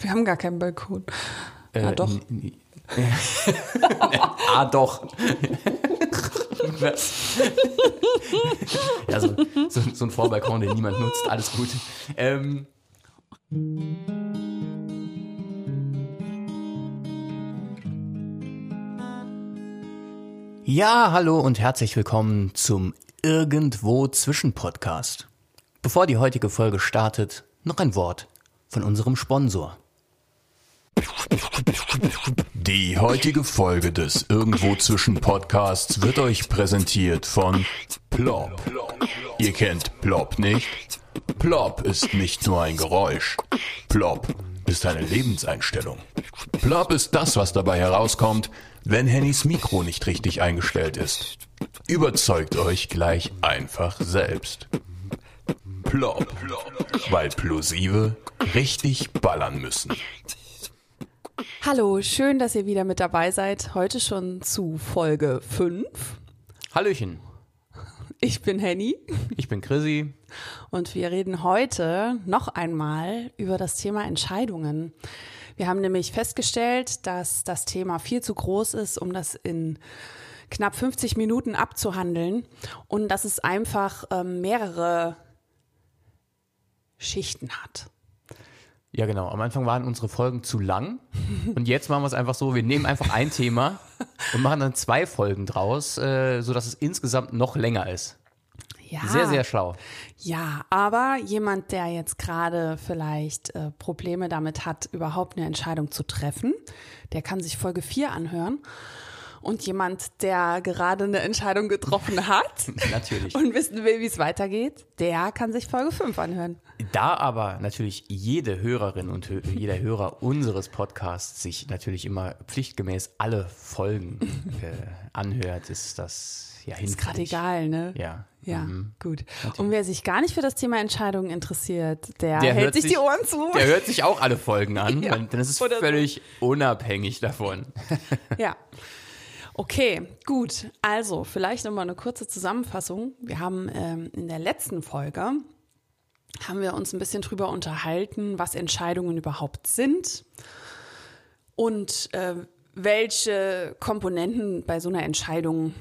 Wir haben gar keinen Balkon. Äh, Ah, doch. ah, doch. Ja, so, so, so ein Vorbalkon, den niemand nutzt. Alles gut. Ähm, ja, hallo und herzlich willkommen zum Irgendwo Zwischen Podcast. Bevor die heutige Folge startet, noch ein Wort von unserem Sponsor. Die heutige Folge des Irgendwo zwischen Podcasts wird euch präsentiert von Plop. Ihr kennt Plop nicht? Plop ist nicht nur ein Geräusch. Plop ist eine Lebenseinstellung. Plop ist das, was dabei herauskommt, wenn Hennys Mikro nicht richtig eingestellt ist. Überzeugt euch gleich einfach selbst. Plop. Weil Plosive richtig ballern müssen. Hallo, schön, dass ihr wieder mit dabei seid. Heute schon zu Folge 5. Hallöchen, Ich bin Henny ich bin Chrissy. und wir reden heute noch einmal über das Thema Entscheidungen. Wir haben nämlich festgestellt, dass das Thema viel zu groß ist, um das in knapp 50 Minuten abzuhandeln und dass es einfach ähm, mehrere Schichten hat. Ja, genau. Am Anfang waren unsere Folgen zu lang. Und jetzt machen wir es einfach so, wir nehmen einfach ein Thema und machen dann zwei Folgen draus, äh, sodass es insgesamt noch länger ist. Ja. Sehr, sehr schlau. Ja, aber jemand, der jetzt gerade vielleicht äh, Probleme damit hat, überhaupt eine Entscheidung zu treffen, der kann sich Folge 4 anhören. Und jemand, der gerade eine Entscheidung getroffen hat Natürlich. und wissen will, wie es weitergeht, der kann sich Folge 5 anhören. Da aber natürlich jede Hörerin und hö jeder Hörer unseres Podcasts sich natürlich immer pflichtgemäß alle Folgen äh, anhört, ist das ja Ist gerade egal, ne? Ja. Ja, Mhm. gut. Und wer sich gar nicht für das Thema Entscheidungen interessiert, der, Der hält sich, die Ohren zu. Der hört sich auch alle Folgen an, Ja, weil dann ist es oder so. völlig unabhängig davon. Ja. Okay, gut. Also, vielleicht nochmal eine kurze Zusammenfassung. Wir haben ähm, in der letzten Folge haben wir uns ein bisschen drüber unterhalten, was Entscheidungen überhaupt sind und äh, welche Komponenten bei so einer Entscheidung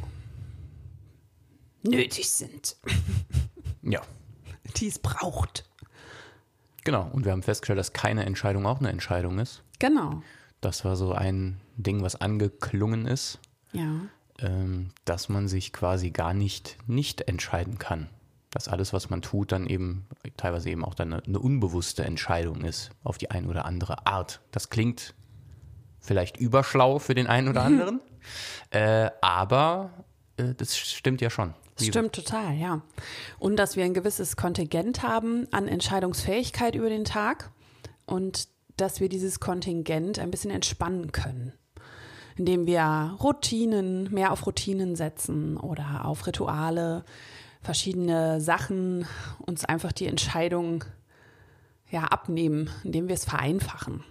nötig sind, Ja. die es braucht. Genau. Und wir haben festgestellt, dass keine Entscheidung auch eine Entscheidung ist. Genau. Das war so ein Ding, was angeklungen ist, Ja. ähm, dass man sich quasi gar nicht nicht entscheiden kann. Dass alles, was man tut, dann eben teilweise eben auch dann eine, eine unbewusste Entscheidung ist, auf die eine oder andere Art. Das klingt vielleicht überschlau für den einen oder anderen, äh, aber äh, das stimmt ja schon. Das stimmt total, ja. Und dass wir ein gewisses Kontingent haben an Entscheidungsfähigkeit über den Tag und dass wir dieses Kontingent ein bisschen entspannen können, indem wir Routinen, mehr auf Routinen setzen oder auf Rituale, verschiedene Sachen, uns einfach die Entscheidung ja, abnehmen, indem wir es vereinfachen.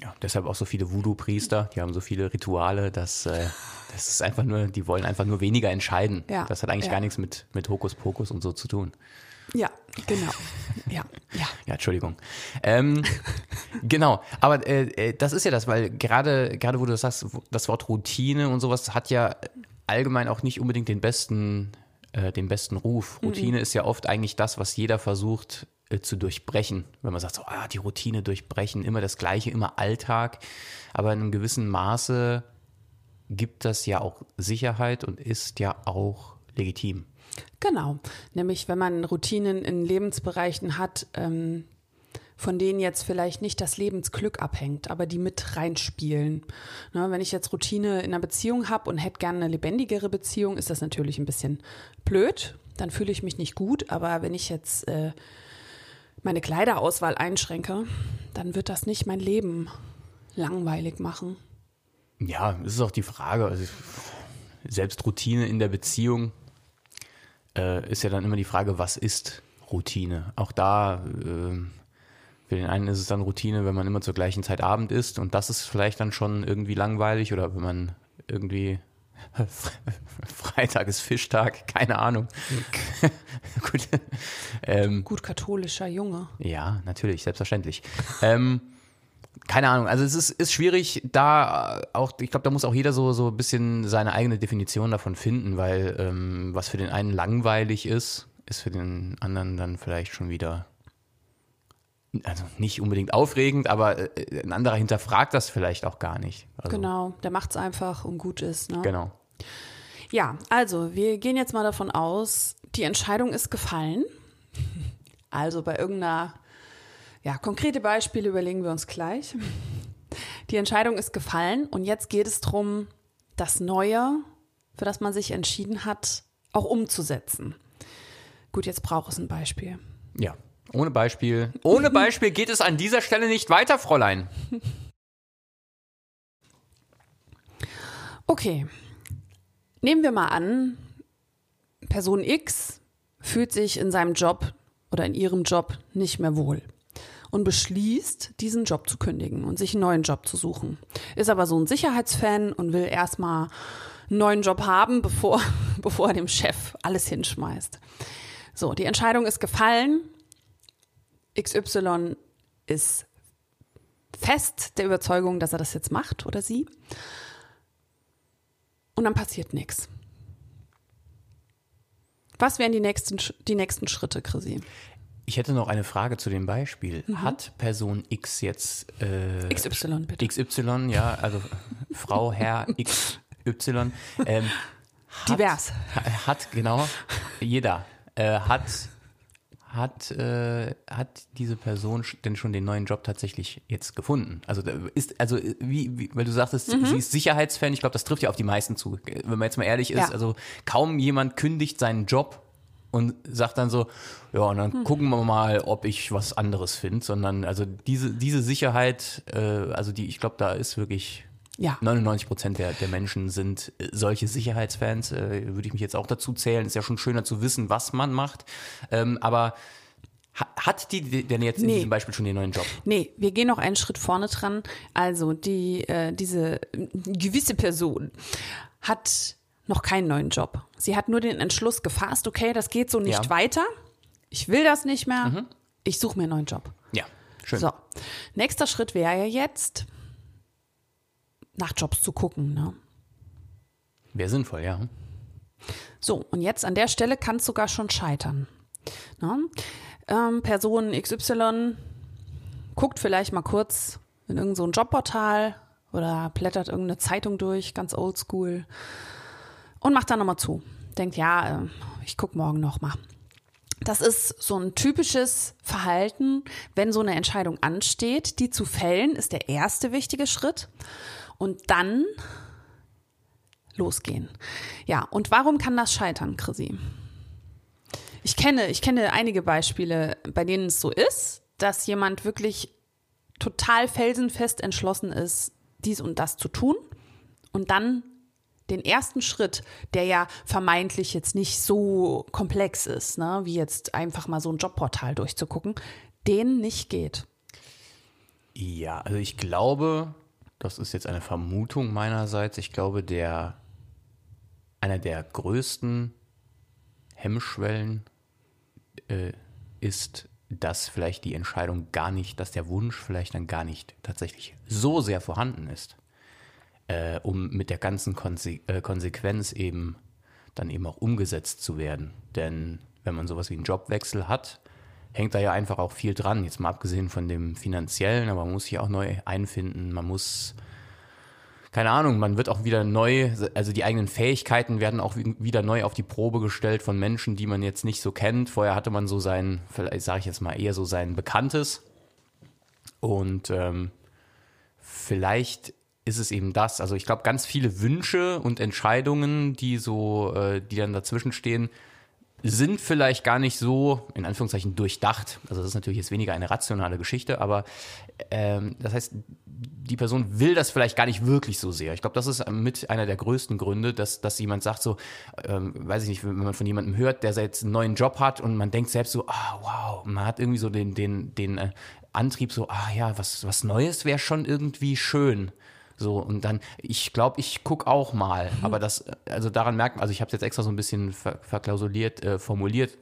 Ja, deshalb auch so viele Voodoo-Priester, die haben so viele Rituale, dass äh, das ist einfach nur, die wollen einfach nur weniger entscheiden. Ja, Das hat eigentlich ja. gar nichts mit, mit Hokuspokus und so zu tun. Ja, genau. Ja, ja. Ja, Entschuldigung. Ähm, genau, aber äh, äh, das ist ja das, weil gerade, gerade wo du das sagst, das Wort Routine und sowas hat ja allgemein auch nicht unbedingt den besten, äh, den besten Ruf. Routine ist ja oft eigentlich das, was jeder versucht äh, zu durchbrechen. Wenn man sagt, so, ah, die Routine durchbrechen, immer das Gleiche, immer Alltag. Aber in einem gewissen Maße gibt das ja auch Sicherheit und ist ja auch legitim. Genau, nämlich wenn man Routinen in Lebensbereichen hat, ähm, von denen jetzt vielleicht nicht das Lebensglück abhängt, aber die mit reinspielen. Ne, wenn ich jetzt Routine in einer Beziehung habe und hätte gerne eine lebendigere Beziehung, ist das natürlich ein bisschen blöd. Dann fühle ich mich nicht gut. Aber wenn ich jetzt äh, meine Kleiderauswahl einschränke, dann wird das nicht mein Leben langweilig machen. Ja, es ist auch die Frage, also selbst Routine in der Beziehung äh, ist ja dann immer die Frage, was ist Routine? Auch da, äh, für den einen ist es dann Routine, wenn man immer zur gleichen Zeit Abend isst und das ist vielleicht dann schon irgendwie langweilig oder wenn man irgendwie Freitag ist Fischtag, keine Ahnung. Gut. Ähm, Gut katholischer Junge. ja, natürlich, selbstverständlich. ähm, keine Ahnung, also es ist, ist schwierig, da auch, ich glaube, da muss auch jeder so, so ein bisschen seine eigene Definition davon finden, weil ähm, was für den einen langweilig ist, ist für den anderen dann vielleicht schon wieder, also nicht unbedingt aufregend, aber äh, ein anderer hinterfragt das vielleicht auch gar nicht. Also, Genau, der macht's einfach und gut ist. Ne? Genau. Ja, also wir gehen jetzt mal davon aus, die Entscheidung ist gefallen. Also bei irgendeiner, ja, konkrete Beispiele überlegen wir uns gleich. Die Entscheidung ist gefallen und jetzt geht es darum, das Neue, für das man sich entschieden hat, auch umzusetzen. Gut, jetzt braucht es ein Beispiel. Ja. Ohne Beispiel. Ohne Beispiel geht es an dieser Stelle nicht weiter, Fräulein. Okay, nehmen wir mal an, Person X fühlt sich in seinem Job oder in ihrem Job nicht mehr wohl und beschließt, diesen Job zu kündigen und sich einen neuen Job zu suchen. Ist aber so ein Sicherheitsfan und will erstmal einen neuen Job haben, bevor, bevor er dem Chef alles hinschmeißt. So, die Entscheidung ist gefallen. XY ist fest der Überzeugung, dass er das jetzt macht oder sie. Und dann passiert nichts. Was wären die nächsten, die nächsten Schritte, Chrissy? Ich hätte noch eine Frage zu dem Beispiel. Hat Person X jetzt äh, XY, bitte. XY, ja, also Frau, Herr XY, ähm, hat, Divers. ha- Hat, genau, jeder, äh, hat, hat, äh, hat diese Person denn schon den neuen Job tatsächlich jetzt gefunden? Also ist, also wie, wie weil du sagtest, sie ist Sicherheitsfan, ich glaube, das trifft ja auf die meisten zu. Wenn man jetzt mal ehrlich ist, Ja. also kaum jemand kündigt seinen Job und sagt dann so, ja, und dann Hm. gucken wir mal, ob ich was anderes finde, sondern also diese, diese Sicherheit, äh, also die, ich glaube, da ist wirklich Ja. 99 Prozent der, der Menschen sind äh, solche Sicherheitsfans, äh, würde ich mich jetzt auch dazu zählen. Ist ja schon schöner zu wissen, was man macht. Ähm, aber ha, hat die denn jetzt in Nee. diesem Beispiel schon den neuen Job? Nee, wir gehen noch einen Schritt vorne dran. Also die, äh, diese äh, gewisse Person hat noch keinen neuen Job. Sie hat nur den Entschluss gefasst, okay, das geht so nicht Ja. Mhm. weiter. Ich will das nicht mehr. Ich suche mir einen neuen Job. Ja, schön. So, nächster Schritt wäre ja jetzt, nach Jobs zu gucken. Ne? Wäre sinnvoll, ja. So, und jetzt an der Stelle kann es sogar schon scheitern. Ne? Ähm, Person XY guckt vielleicht mal kurz in irgendein so Jobportal oder blättert irgendeine Zeitung durch, ganz oldschool, und macht dann nochmal zu. Denkt, ja, äh, ich gucke morgen nochmal. Das ist so ein typisches Verhalten, wenn so eine Entscheidung ansteht, die zu fällen, ist der erste wichtige Schritt. Und dann losgehen. Ja, und warum kann das scheitern, Chrissy? Ich kenne, ich kenne einige Beispiele, bei denen es so ist, dass jemand wirklich total felsenfest entschlossen ist, dies und das zu tun und dann den ersten Schritt, der ja vermeintlich jetzt nicht so komplex ist, ne, wie jetzt einfach mal so ein Jobportal durchzugucken, den nicht geht. Ja, also ich glaube, das ist jetzt eine Vermutung meinerseits, ich glaube, der einer der größten Hemmschwellen äh, ist, dass vielleicht die Entscheidung gar nicht, dass der Wunsch vielleicht dann gar nicht tatsächlich so sehr vorhanden ist, äh, um mit der ganzen Konse äh, Konsequenz eben dann eben auch umgesetzt zu werden. Denn wenn man sowas wie einen Jobwechsel hat, hängt da ja einfach auch viel dran. Jetzt mal abgesehen von dem finanziellen, aber man muss sich auch neu einfinden. Man muss, keine Ahnung, man wird auch wieder neu, also die eigenen Fähigkeiten werden auch wi- wieder neu auf die Probe gestellt von Menschen, die man jetzt nicht so kennt. Vorher hatte man so sein, vielleicht sage ich jetzt mal eher so sein Bekanntes. Und ähm, vielleicht ist es eben das. Also ich glaube, ganz viele Wünsche und Entscheidungen, die so, äh, die dann dazwischen stehen, sind vielleicht gar nicht so, in Anführungszeichen, durchdacht. Also das ist natürlich jetzt weniger eine rationale Geschichte, aber ähm, das heißt, die Person will das vielleicht gar nicht wirklich so sehr. Ich glaube, das ist mit einer der größten Gründe, dass, dass jemand sagt so, ähm, weiß ich nicht, wenn man von jemandem hört, der jetzt einen neuen Job hat und man denkt selbst so, ah, wow, man hat irgendwie so den, den, den äh, Antrieb so, ah ja, was, was Neues wäre schon irgendwie schön. So, und dann, ich glaube, ich guck auch mal. Aber das, also daran merkt man, also ich habe es jetzt extra so ein bisschen ver verklausuliert, äh, formuliert.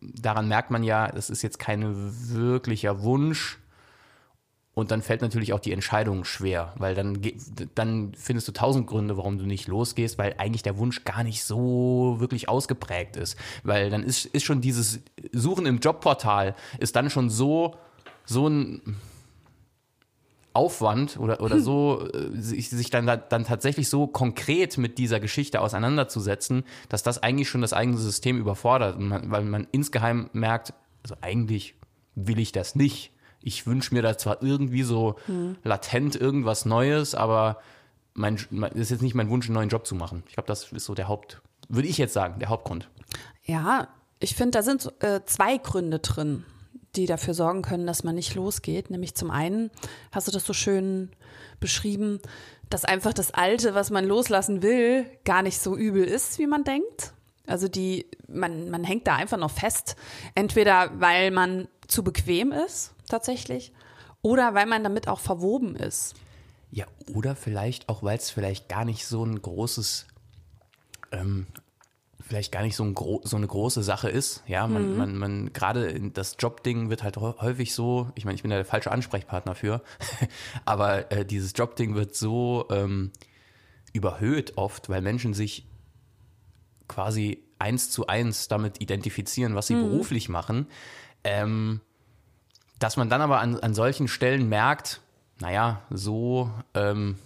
Daran merkt man ja, das ist jetzt kein wirklicher Wunsch. Und dann fällt natürlich auch die Entscheidung schwer, weil dann, dann findest du tausend Gründe, warum du nicht losgehst, weil eigentlich der Wunsch gar nicht so wirklich ausgeprägt ist. Weil dann ist, ist schon dieses Suchen im Jobportal, ist dann schon so, so ein Aufwand oder, oder so, äh, sich, sich dann, dann tatsächlich so konkret mit dieser Geschichte auseinanderzusetzen, dass das eigentlich schon das eigene System überfordert. Man, weil man insgeheim merkt, also eigentlich will ich das nicht ich wünsche mir da zwar irgendwie so hm. latent irgendwas Neues, aber mein, mein, ist jetzt nicht mein Wunsch, einen neuen Job zu machen. Ich glaube, das ist so der Haupt, würde ich jetzt sagen, der Hauptgrund. Ja, ich finde, da sind äh, zwei Gründe drin, die dafür sorgen können, dass man nicht losgeht. Nämlich zum einen hast du das so schön beschrieben, dass einfach das Alte, was man loslassen will, gar nicht so übel ist, wie man denkt. Also die, man, man hängt da einfach noch fest. Entweder weil man zu bequem ist, tatsächlich, oder weil man damit auch verwoben ist. Ja, oder vielleicht auch, weil es vielleicht gar nicht so ein großes, ähm, vielleicht gar nicht so, ein so eine große Sache ist. Ja, man, mhm. man, man gerade das Jobding wird halt häufig so, ich meine, ich bin ja der falsche Ansprechpartner für, aber äh, dieses Jobding wird so ähm, überhöht oft, weil Menschen sich quasi eins zu eins damit identifizieren, was sie mhm. beruflich machen. Ähm, dass man dann aber an, an solchen Stellen merkt, naja, so, ähm,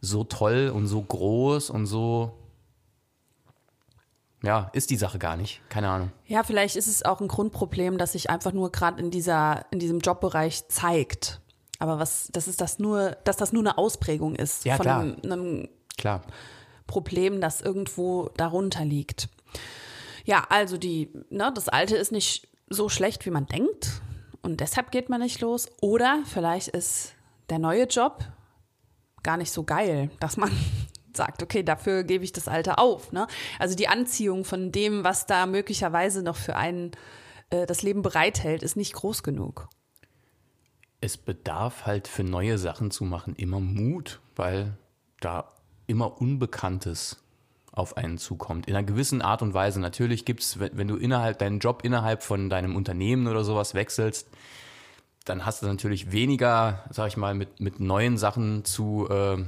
so toll und so groß und so, ja, ist die Sache gar nicht. Keine Ahnung. Ja, vielleicht ist es auch ein Grundproblem, das sich einfach nur gerade in dieser, in diesem Jobbereich zeigt. Aber was, das ist das nur, dass das nur eine Ausprägung ist ja, von klar. Einem, einem klar. Problem, das irgendwo darunter liegt. Ja, also die, ne, das Alte ist nicht so schlecht, wie man denkt und deshalb geht man nicht los. Oder vielleicht ist der neue Job gar nicht so geil, dass man sagt, okay, dafür gebe ich das Alte auf. Ne? Also die Anziehung von dem, was da möglicherweise noch für einen äh, das Leben bereithält, ist nicht groß genug. Es bedarf halt für neue Sachen zu machen immer Mut, weil da immer Unbekanntes auf einen zukommt. In einer gewissen Art und Weise. Natürlich gibt es, wenn, du innerhalb deinen Job innerhalb von deinem Unternehmen oder sowas wechselst, dann hast du natürlich weniger, sag ich mal, mit, mit neuen Sachen zu, äh,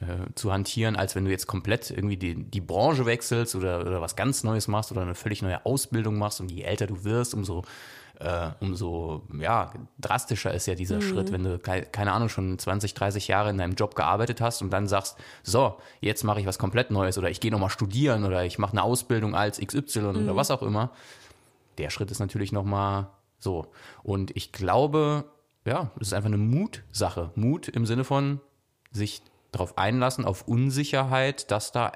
äh, zu hantieren, als wenn du jetzt komplett irgendwie die, die Branche wechselst oder, oder was ganz Neues machst oder eine völlig neue Ausbildung machst und je älter du wirst, umso äh, umso ja, drastischer ist ja dieser mhm. Schritt, wenn du, keine Ahnung, schon 20, 30 Jahre in deinem Job gearbeitet hast und dann sagst, so, jetzt mache ich was komplett Neues oder ich gehe nochmal studieren oder ich mache eine Ausbildung als XY mhm. oder was auch immer. Der Schritt ist natürlich nochmal so. Und ich glaube, ja, es ist einfach eine Mutsache. Mut im Sinne von sich darauf einlassen, auf Unsicherheit, dass da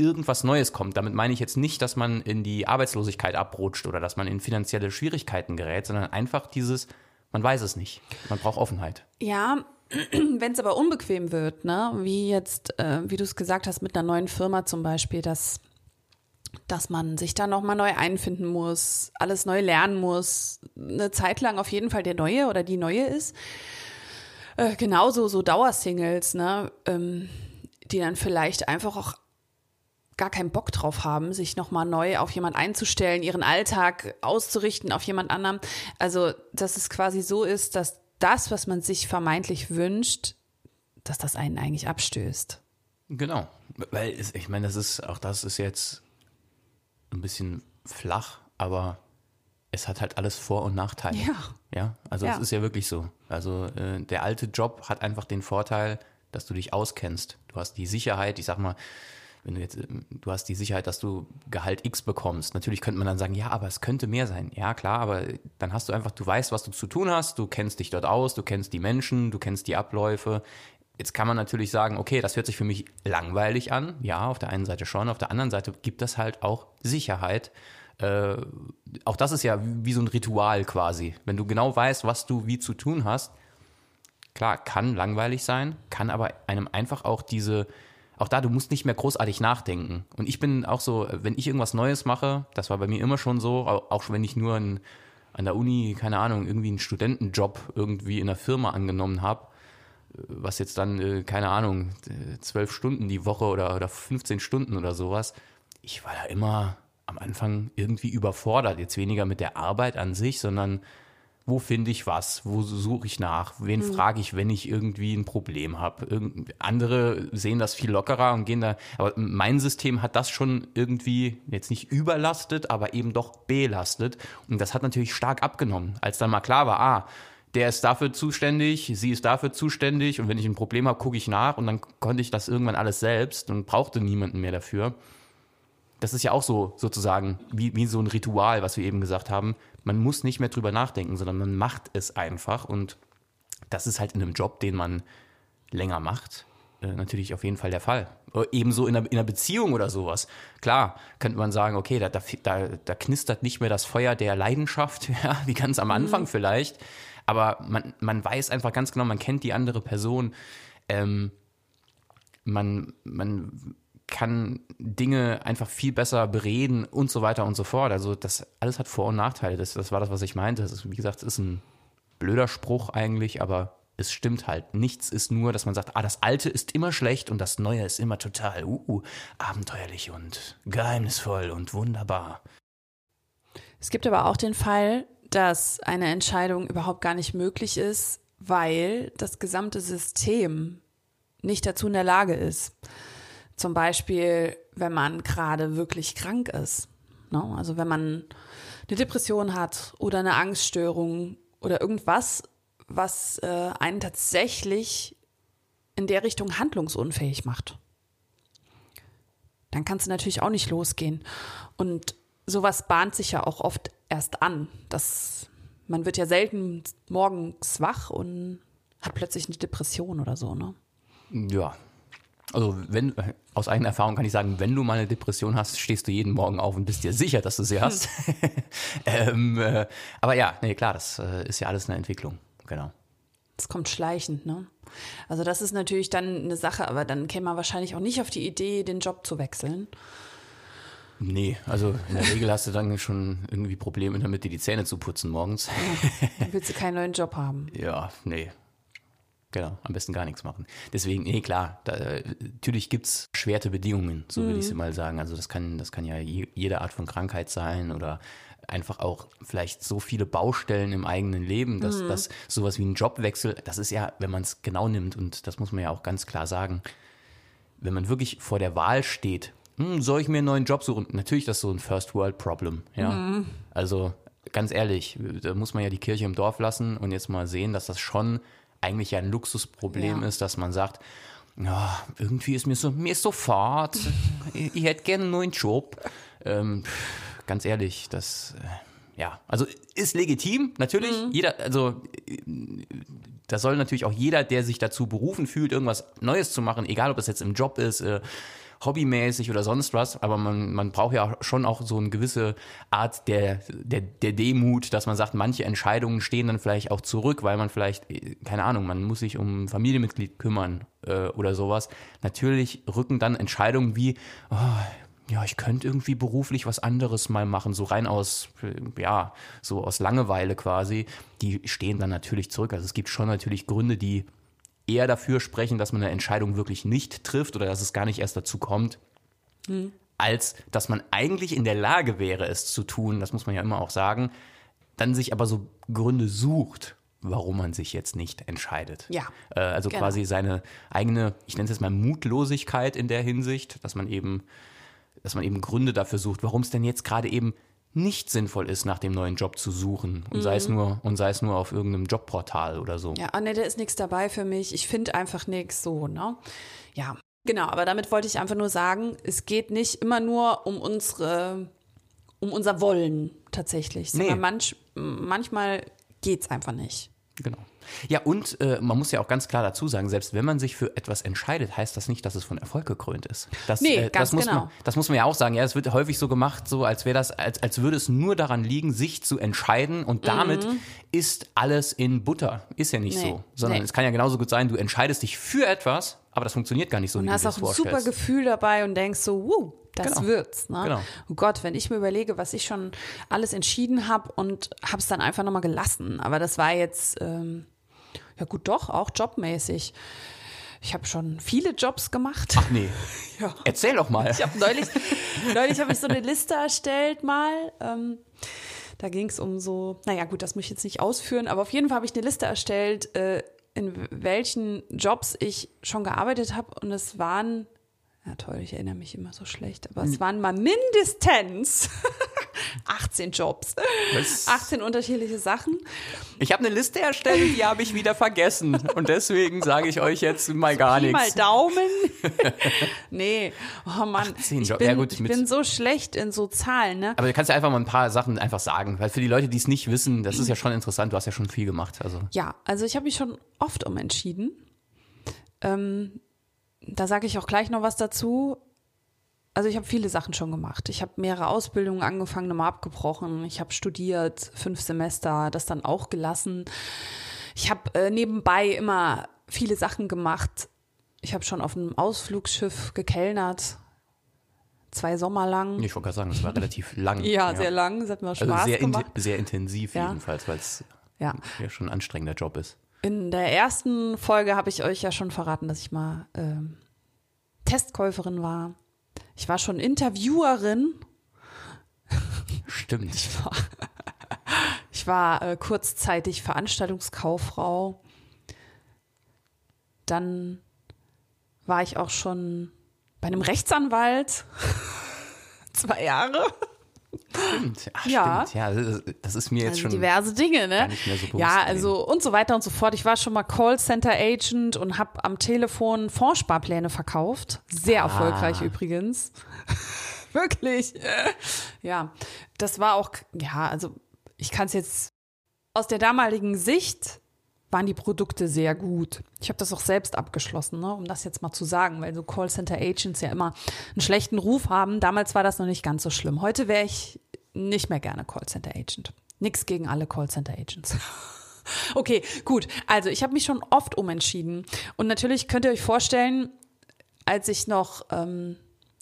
irgendwas Neues kommt. Damit meine ich jetzt nicht, dass man in die Arbeitslosigkeit abrutscht oder dass man in finanzielle Schwierigkeiten gerät, sondern einfach dieses, man weiß es nicht. Man braucht Offenheit. Ja, wenn es aber unbequem wird, ne, wie jetzt, äh, wie du es gesagt hast, mit einer neuen Firma zum Beispiel, dass, dass man sich da nochmal neu einfinden muss, alles neu lernen muss, eine Zeit lang auf jeden Fall der Neue oder die Neue ist. Äh, genauso so Dauersingles, ne, ähm, die dann vielleicht einfach auch gar keinen Bock drauf haben, sich nochmal neu auf jemand einzustellen, ihren Alltag auszurichten auf jemand anderem. Also, dass es quasi so ist, dass das, was man sich vermeintlich wünscht, dass das einen eigentlich abstößt. Genau. Weil ich meine, das ist, auch das ist jetzt ein bisschen flach, aber es hat halt alles Vor- und Nachteile. Ja. Ja, also es ist ja wirklich so. Also äh, der alte Job hat einfach den Vorteil, dass du dich auskennst. Du hast die Sicherheit, ich sag mal, wenn du jetzt, ähm, du hast die Sicherheit, dass du Gehalt X bekommst. Natürlich könnte man dann sagen, ja, aber es könnte mehr sein. Ja, klar, aber dann hast du einfach, du weißt, was du zu tun hast, du kennst dich dort aus, du kennst die Menschen, du kennst die Abläufe. Jetzt kann man natürlich sagen, okay, das hört sich für mich langweilig an. Ja, auf der einen Seite schon, auf der anderen Seite gibt das halt auch Sicherheit. Äh, auch das ist ja wie so ein Ritual quasi. Wenn du genau weißt, was du wie zu tun hast, klar, kann langweilig sein, kann aber einem einfach auch diese, auch da, du musst nicht mehr großartig nachdenken. Und ich bin auch so, wenn ich irgendwas Neues mache, das war bei mir immer schon so, auch wenn ich nur ein, an der Uni, keine Ahnung, irgendwie einen Studentenjob irgendwie in einer Firma angenommen habe, was jetzt dann, äh, keine Ahnung, zwölf Stunden die Woche oder, oder 15 Stunden oder sowas. Ich war da immer am Anfang irgendwie überfordert. Jetzt weniger mit der Arbeit an sich, sondern wo finde ich was, wo suche ich nach, wen mhm. frage ich, wenn ich irgendwie ein Problem habe. Andere sehen das viel lockerer und gehen da, aber mein System hat das schon irgendwie jetzt nicht überlastet, aber eben doch belastet und das hat natürlich stark abgenommen, als dann mal klar war, ah, der ist dafür zuständig, sie ist dafür zuständig und wenn ich ein Problem habe, gucke ich nach und dann konnte ich das irgendwann alles selbst und brauchte niemanden mehr dafür. Das ist ja auch so sozusagen wie, wie so ein Ritual, was wir eben gesagt haben. Man muss nicht mehr drüber nachdenken, sondern man macht es einfach und das ist halt in einem Job, den man länger macht, äh, natürlich auf jeden Fall der Fall. Äh, ebenso in einer, in einer Beziehung oder sowas. Klar, könnte man sagen, okay, da, da, da, knistert nicht mehr das Feuer der Leidenschaft, ja, wie ganz am Anfang mhm. vielleicht aber man, man weiß einfach ganz genau, man kennt die andere Person. Ähm, man, man kann Dinge einfach viel besser bereden und so weiter und so fort. Also das alles hat Vor- und Nachteile. Das, das war das, was ich meinte. Das ist, wie gesagt, ist ein blöder Spruch eigentlich, aber es stimmt halt. Nichts ist nur, dass man sagt, ah, das Alte ist immer schlecht und das Neue ist immer total uh, abenteuerlich und geheimnisvoll und wunderbar. Es gibt aber auch den Fall, dass eine Entscheidung überhaupt gar nicht möglich ist, weil das gesamte System nicht dazu in der Lage ist. Zum Beispiel, wenn man gerade wirklich krank ist. Ne? Also wenn man eine Depression hat oder eine Angststörung oder irgendwas, was äh, einen tatsächlich in der Richtung handlungsunfähig macht. Dann kannst du natürlich auch nicht losgehen. Und sowas bahnt sich ja auch oft erst an. Das, man wird ja selten morgens wach und hat plötzlich eine Depression oder so, ne? Ja. Also wenn, aus eigener Erfahrung kann ich sagen, wenn du mal eine Depression hast, stehst du jeden Morgen auf und bist dir sicher, dass du sie hast. Hm. ähm, äh, aber ja, nee, klar, das äh, ist ja alles eine Entwicklung, genau. Das kommt schleichend, ne? Also das ist natürlich dann eine Sache, aber dann käme man wahrscheinlich auch nicht auf die Idee, den Job zu wechseln. Nee, also in der Regel hast du dann schon irgendwie Probleme damit, dir die Zähne zu putzen morgens. Ja, dann willst du keinen neuen Job haben. Ja, nee. Genau, am besten gar nichts machen. Deswegen, nee, klar, da, natürlich gibt's schwerte Bedingungen, so mhm. würde ich sie mal sagen. Also das kann, das kann ja jede Art von Krankheit sein oder einfach auch vielleicht so viele Baustellen im eigenen Leben, dass, mhm. dass sowas wie ein Jobwechsel, das ist ja, wenn man es genau nimmt, und das muss man ja auch ganz klar sagen, wenn man wirklich vor der Wahl steht, hm, soll ich mir einen neuen Job suchen? Natürlich ist das so ein First World Problem. Ja. Mhm. Also ganz ehrlich, da muss man ja die Kirche im Dorf lassen und jetzt mal sehen, dass das schon eigentlich ein Luxusproblem ja. ist, dass man sagt, ja, irgendwie ist mir so, mir ist sofort, ich, ich hätte gerne einen neuen Job. Ähm, ganz ehrlich, das, äh, ja, also ist legitim, natürlich. Mhm. Jeder, also da soll natürlich auch jeder, der sich dazu berufen fühlt, irgendwas Neues zu machen, egal ob es jetzt im Job ist, äh, hobbymäßig oder sonst was, aber man, man braucht ja schon auch so eine gewisse Art der, der, der Demut, dass man sagt, manche Entscheidungen stehen dann vielleicht auch zurück, weil man vielleicht, keine Ahnung, man muss sich um ein Familienmitglied kümmern äh, oder sowas. Natürlich rücken dann Entscheidungen wie, oh, ja, ich könnte irgendwie beruflich was anderes mal machen, so rein aus, ja, so aus Langeweile quasi, die stehen dann natürlich zurück. Also es gibt schon natürlich Gründe, die eher dafür sprechen, dass man eine Entscheidung wirklich nicht trifft oder dass es gar nicht erst dazu kommt, hm. als dass man eigentlich in der Lage wäre, es zu tun, das muss man ja immer auch sagen, dann sich aber so Gründe sucht, warum man sich jetzt nicht entscheidet. Ja. Äh, also genau. quasi seine eigene, ich nenne es jetzt mal Mutlosigkeit in der Hinsicht, dass man eben, dass man eben Gründe dafür sucht, warum es denn jetzt gerade eben nicht sinnvoll ist, nach dem neuen Job zu suchen und mhm. sei es mhm. nur und sei es nur auf irgendeinem Jobportal oder so. Ja, oh ne, da ist nichts dabei für mich. Ich finde einfach nichts so, ne? Ja, genau, aber damit wollte ich einfach nur sagen, es geht nicht immer nur um unsere um unser Wollen tatsächlich, nee. manch, manchmal geht es einfach nicht. Genau. Ja, und äh, man muss ja auch ganz klar dazu sagen, selbst wenn man sich für etwas entscheidet, heißt das nicht, dass es von Erfolg gekrönt ist. Das, nee, äh, ganz das muss genau. Man, das muss man ja auch sagen. Ja, es wird häufig so gemacht, so als wäre das, als, als würde es nur daran liegen, sich zu entscheiden und damit mhm. ist alles in Butter. Ist ja nicht nee, so. Sondern nee. es kann ja genauso gut sein, du entscheidest dich für etwas, aber das funktioniert gar nicht so, und wie du hast auch ein vorstellst. super Gefühl dabei und denkst so, wow, das genau. wird's. Ne? Genau. Oh Gott, wenn ich mir überlege, was ich schon alles entschieden habe und habe es dann einfach nochmal gelassen. Aber das war jetzt, ähm, ja gut, doch, auch jobmäßig. Ich habe schon viele Jobs gemacht. Ach nee. Ja. Erzähl doch mal. Ich habe neulich, neulich habe ich so eine Liste erstellt mal. Ähm, Da ging es um so, naja gut, das muss ich jetzt nicht ausführen, aber auf jeden Fall habe ich eine Liste erstellt, äh, in welchen Jobs ich schon gearbeitet habe und es waren, ja toll, ich erinnere mich immer so schlecht, aber es waren mal mindestens 18 Jobs, Was? 18 unterschiedliche Sachen. Ich habe eine Liste erstellt, die habe ich wieder vergessen. Und deswegen sage ich euch jetzt mal gar Pi mal nichts. Daumen. nee, oh Mann, 18 ich, Job- bin, ja gut, ich bin so schlecht in so Zahlen, ne? Aber du kannst ja einfach mal ein paar Sachen einfach sagen, weil für die Leute, die es nicht wissen, das ist ja schon interessant. Du hast ja schon viel gemacht. Also Ja, also ich habe mich schon oft umentschieden. Ähm, da sage ich auch gleich noch was dazu. Also ich habe viele Sachen schon gemacht. Ich habe mehrere Ausbildungen angefangen, nochmal abgebrochen. Ich habe studiert, fünf Semester, das dann auch gelassen. Ich habe äh, nebenbei immer viele Sachen gemacht. Ich habe schon auf einem Ausflugsschiff gekellnert, zwei Sommer lang. ich wollte gerade sagen, das war relativ lang. Ja, sehr lang. Das hat mir auch Spaß Also sehr, in, gemacht. sehr intensiv Ja. jedenfalls, weil es Ja. ja schon ein anstrengender Job ist. In der ersten Folge habe ich euch ja schon verraten, dass ich mal ähm, Testkäuferin war. Ich war schon Interviewerin. Stimmt. Ich war äh, kurzzeitig Veranstaltungskauffrau. Dann war ich auch schon bei einem Rechtsanwalt. Zwei Jahre. Stimmt. Ach, Ja. stimmt. Ja, das, das ist mir jetzt Also schon. diverse Dinge, ne? so ja, also und so weiter und so fort. Ich war schon mal Callcenter Agent und habe am Telefon Fondssparpläne verkauft. Sehr erfolgreich übrigens. Wirklich. Ja, das war auch, ja, also ich kann es jetzt aus der damaligen Sicht waren die Produkte sehr gut. Ich habe das auch selbst abgeschlossen, ne, um das jetzt mal zu sagen, weil so Callcenter Agents ja immer einen schlechten Ruf haben. Damals war das noch nicht ganz so schlimm. Heute wäre ich nicht mehr gerne Callcenter Agent. Nix gegen alle Callcenter Agents. Okay, gut. Also ich habe mich schon oft umentschieden. Und natürlich könnt ihr euch vorstellen, als ich noch ähm,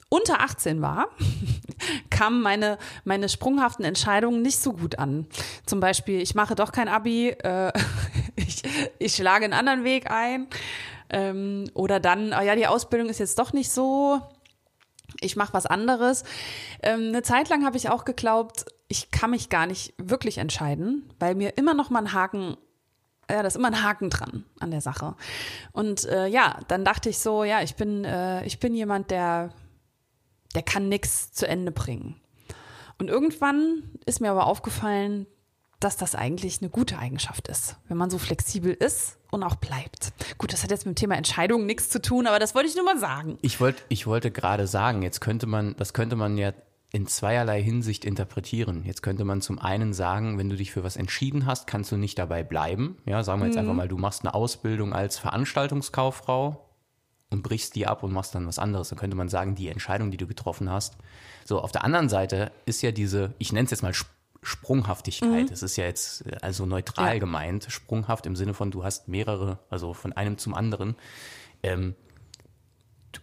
unter 18 war, kamen meine, meine sprunghaften Entscheidungen nicht so gut an. Zum Beispiel, ich mache doch kein Abi, äh, ich, ich schlage einen anderen Weg ein. Ähm, oder dann, oh ja, die Ausbildung ist jetzt doch nicht so, ich mache was anderes. Ähm, eine Zeit lang habe ich auch geglaubt, ich kann mich gar nicht wirklich entscheiden, weil mir immer noch mal ein Haken ja, da ist immer ein Haken dran an der Sache. Und äh, ja, dann dachte ich so, ja, ich bin, äh, ich bin jemand, der, der kann nichts zu Ende bringen. Und irgendwann ist mir aber aufgefallen, dass das eigentlich eine gute Eigenschaft ist, wenn man so flexibel ist und auch bleibt. Gut, das hat jetzt mit dem Thema Entscheidungen nichts zu tun, aber das wollte ich nur mal sagen. Ich wollte, ich wollte gerade sagen, jetzt könnte man, das könnte man ja in zweierlei Hinsicht interpretieren. Jetzt könnte man zum einen sagen, wenn du dich für was entschieden hast, kannst du nicht dabei bleiben. Ja, sagen wir jetzt einfach mal, du machst eine Ausbildung als Veranstaltungskauffrau und brichst die ab und machst dann was anderes. Dann könnte man sagen, die Entscheidung, die du getroffen hast. So, auf der anderen Seite ist ja diese, ich nenne es jetzt mal Sp- Sprunghaftigkeit. Es ist ja jetzt äh, also neutral Ja. gemeint. Sprunghaft im Sinne von, du hast mehrere, also von einem zum anderen. Ähm, du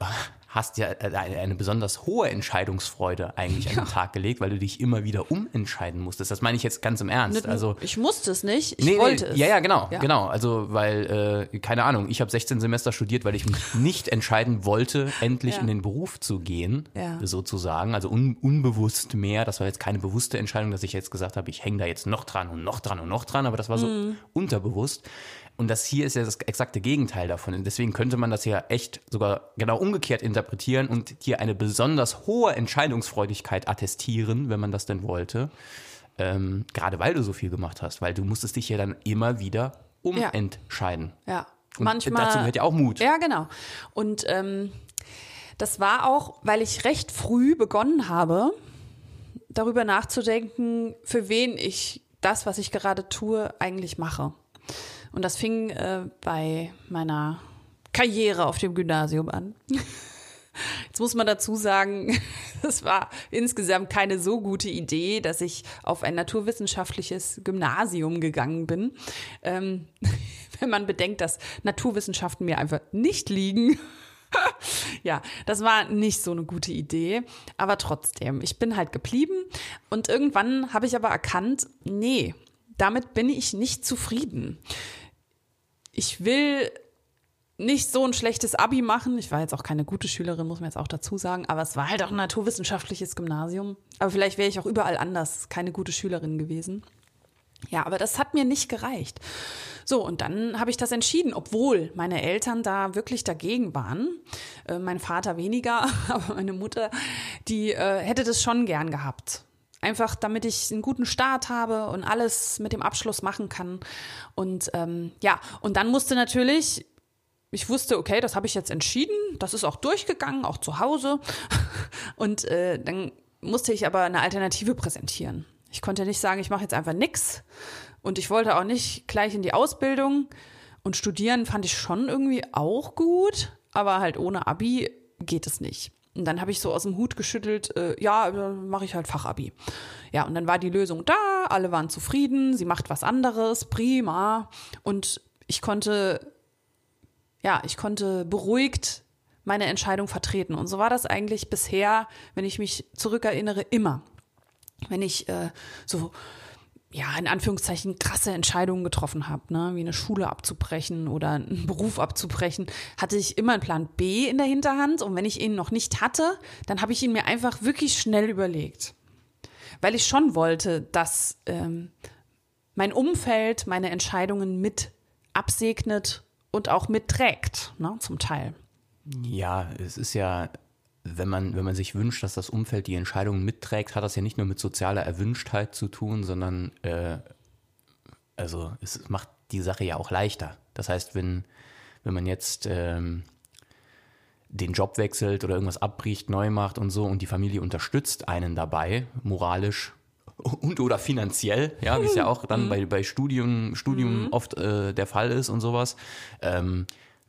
hast ja äh, eine, eine besonders hohe Entscheidungsfreude eigentlich an den Tag gelegt, weil du dich immer wieder umentscheiden musstest. Das meine ich jetzt ganz im Ernst. Also ich musste es nicht, ich Nee, wollte nee, es. Ja, ja, genau, Ja. genau. Also, weil, äh, keine Ahnung, ich habe 16 Semester studiert, weil ich mich nicht entscheiden wollte, endlich Ja. in den Beruf zu gehen, Ja. sozusagen. Also un unbewusst mehr. Das war jetzt keine bewusste Entscheidung, dass ich jetzt gesagt habe, ich hänge da jetzt noch dran und noch dran und noch dran, aber das war so Mhm. unterbewusst. Und das hier ist ja das exakte Gegenteil davon. Und deswegen könnte man das ja echt sogar genau umgekehrt interpretieren und hier eine besonders hohe Entscheidungsfreudigkeit attestieren, wenn man das denn wollte. Ähm, gerade weil du so viel gemacht hast, weil du musstest dich ja dann immer wieder Ja. umentscheiden. Ja, Und manchmal. dazu gehört ja auch Mut. Ja, genau. Und ähm, das war auch, weil ich recht früh begonnen habe, darüber nachzudenken, für wen ich das, was ich gerade tue, eigentlich mache. Und das fing äh, bei meiner Karriere auf dem Gymnasium an. Jetzt muss man dazu sagen, es war insgesamt keine so gute Idee, dass ich auf ein naturwissenschaftliches Gymnasium gegangen bin. Ähm, wenn man bedenkt, dass Naturwissenschaften mir einfach nicht liegen. ja, das war nicht so eine gute Idee, aber trotzdem, ich bin halt geblieben und irgendwann habe ich aber erkannt, nee, damit bin ich nicht zufrieden. Ich will nicht so ein schlechtes Abi machen. Ich war jetzt auch keine gute Schülerin, muss man jetzt auch dazu sagen, aber es war halt auch ein naturwissenschaftliches Gymnasium. Aber vielleicht wäre ich auch überall anders keine gute Schülerin gewesen. Ja, aber das hat mir nicht gereicht. So, und dann habe ich das entschieden, obwohl meine Eltern da wirklich dagegen waren. Äh, mein Vater weniger, aber meine Mutter, die äh, hätte das schon gern gehabt. Einfach damit ich einen guten Start habe und alles mit dem Abschluss machen kann. Und ähm, ja, und dann musste natürlich ich wusste, okay, das habe ich jetzt entschieden, das ist auch durchgegangen, auch zu Hause. Und äh, dann musste ich aber eine Alternative präsentieren. Ich konnte nicht sagen, ich mache jetzt einfach nichts. Und ich wollte auch nicht gleich in die Ausbildung. Und studieren fand ich schon irgendwie auch gut, aber halt ohne Abi geht es nicht. Und dann habe ich so aus dem Hut geschüttelt, äh, ja, mache ich halt Fachabi. Ja, und dann war die Lösung da, alle waren zufrieden, sie macht was anderes, prima. Und ich konnte ja, ich konnte beruhigt meine Entscheidung vertreten. Und so war das eigentlich bisher, wenn ich mich zurückerinnere, immer. Wenn ich äh, so, ja, in Anführungszeichen krasse Entscheidungen getroffen habe, ne, wie eine Schule abzubrechen oder einen Beruf abzubrechen, hatte ich immer einen Plan B in der Hinterhand. Und wenn ich ihn noch nicht hatte, dann habe ich ihn mir einfach wirklich schnell überlegt. Weil ich schon wollte, dass ähm, mein Umfeld meine Entscheidungen mit absegnet und auch mitträgt, ne, zum Teil. Ja, es ist ja, wenn man, wenn man sich wünscht, dass das Umfeld die Entscheidungen mitträgt, hat das ja nicht nur mit sozialer Erwünschtheit zu tun, sondern äh, also es macht die Sache ja auch leichter. Das heißt, wenn, wenn man jetzt ähm, den Job wechselt oder irgendwas abbricht, neu macht und so und die Familie unterstützt einen dabei, moralisch und oder finanziell, ja, wie es ja auch dann mhm. bei, bei Studium, Studium mhm. oft äh, der Fall ist und sowas, ähm,